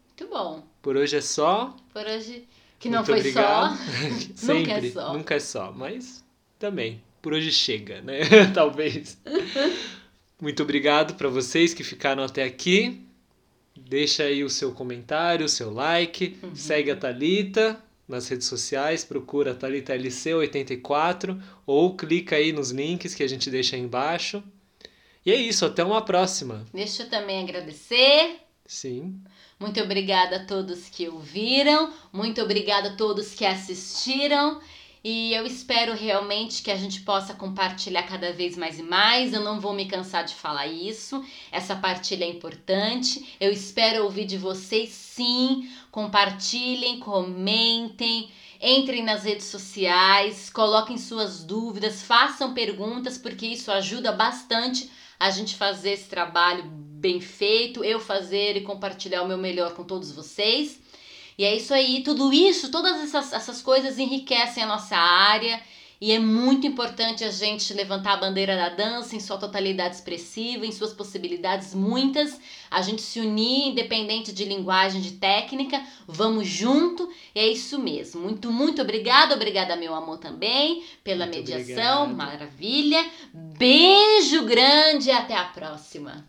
Muito bom. Por hoje é só. Por hoje, que não Muito foi obrigado. só. Sempre, Nunca é só. Nunca é só, mas também. Por hoje chega, né? Talvez. Muito obrigado para vocês que ficaram até aqui. Deixa aí o seu comentário, o seu like. Uhum. Segue a Talita nas redes sociais, procura Talita LC84 ou clica aí nos links que a gente deixa aí embaixo. E é isso, até uma próxima. Deixa eu também agradecer. Sim. Muito obrigada a todos que ouviram, muito obrigada a todos que assistiram. E eu espero realmente que a gente possa compartilhar cada vez mais e mais. Eu não vou me cansar de falar isso. Essa partilha é importante. Eu espero ouvir de vocês sim. Compartilhem, comentem, entrem nas redes sociais, coloquem suas dúvidas, façam perguntas, porque isso ajuda bastante a gente fazer esse trabalho bem feito, eu fazer e compartilhar o meu melhor com todos vocês. E é isso aí, tudo isso, todas essas, essas coisas enriquecem a nossa área e é muito importante a gente levantar a bandeira da dança em sua totalidade expressiva, em suas possibilidades muitas, a gente se unir, independente de linguagem, de técnica, vamos junto, e é isso mesmo. Muito, muito obrigada, obrigada meu amor também pela Muito mediação, obrigado. maravilha. Beijo grande e até a próxima.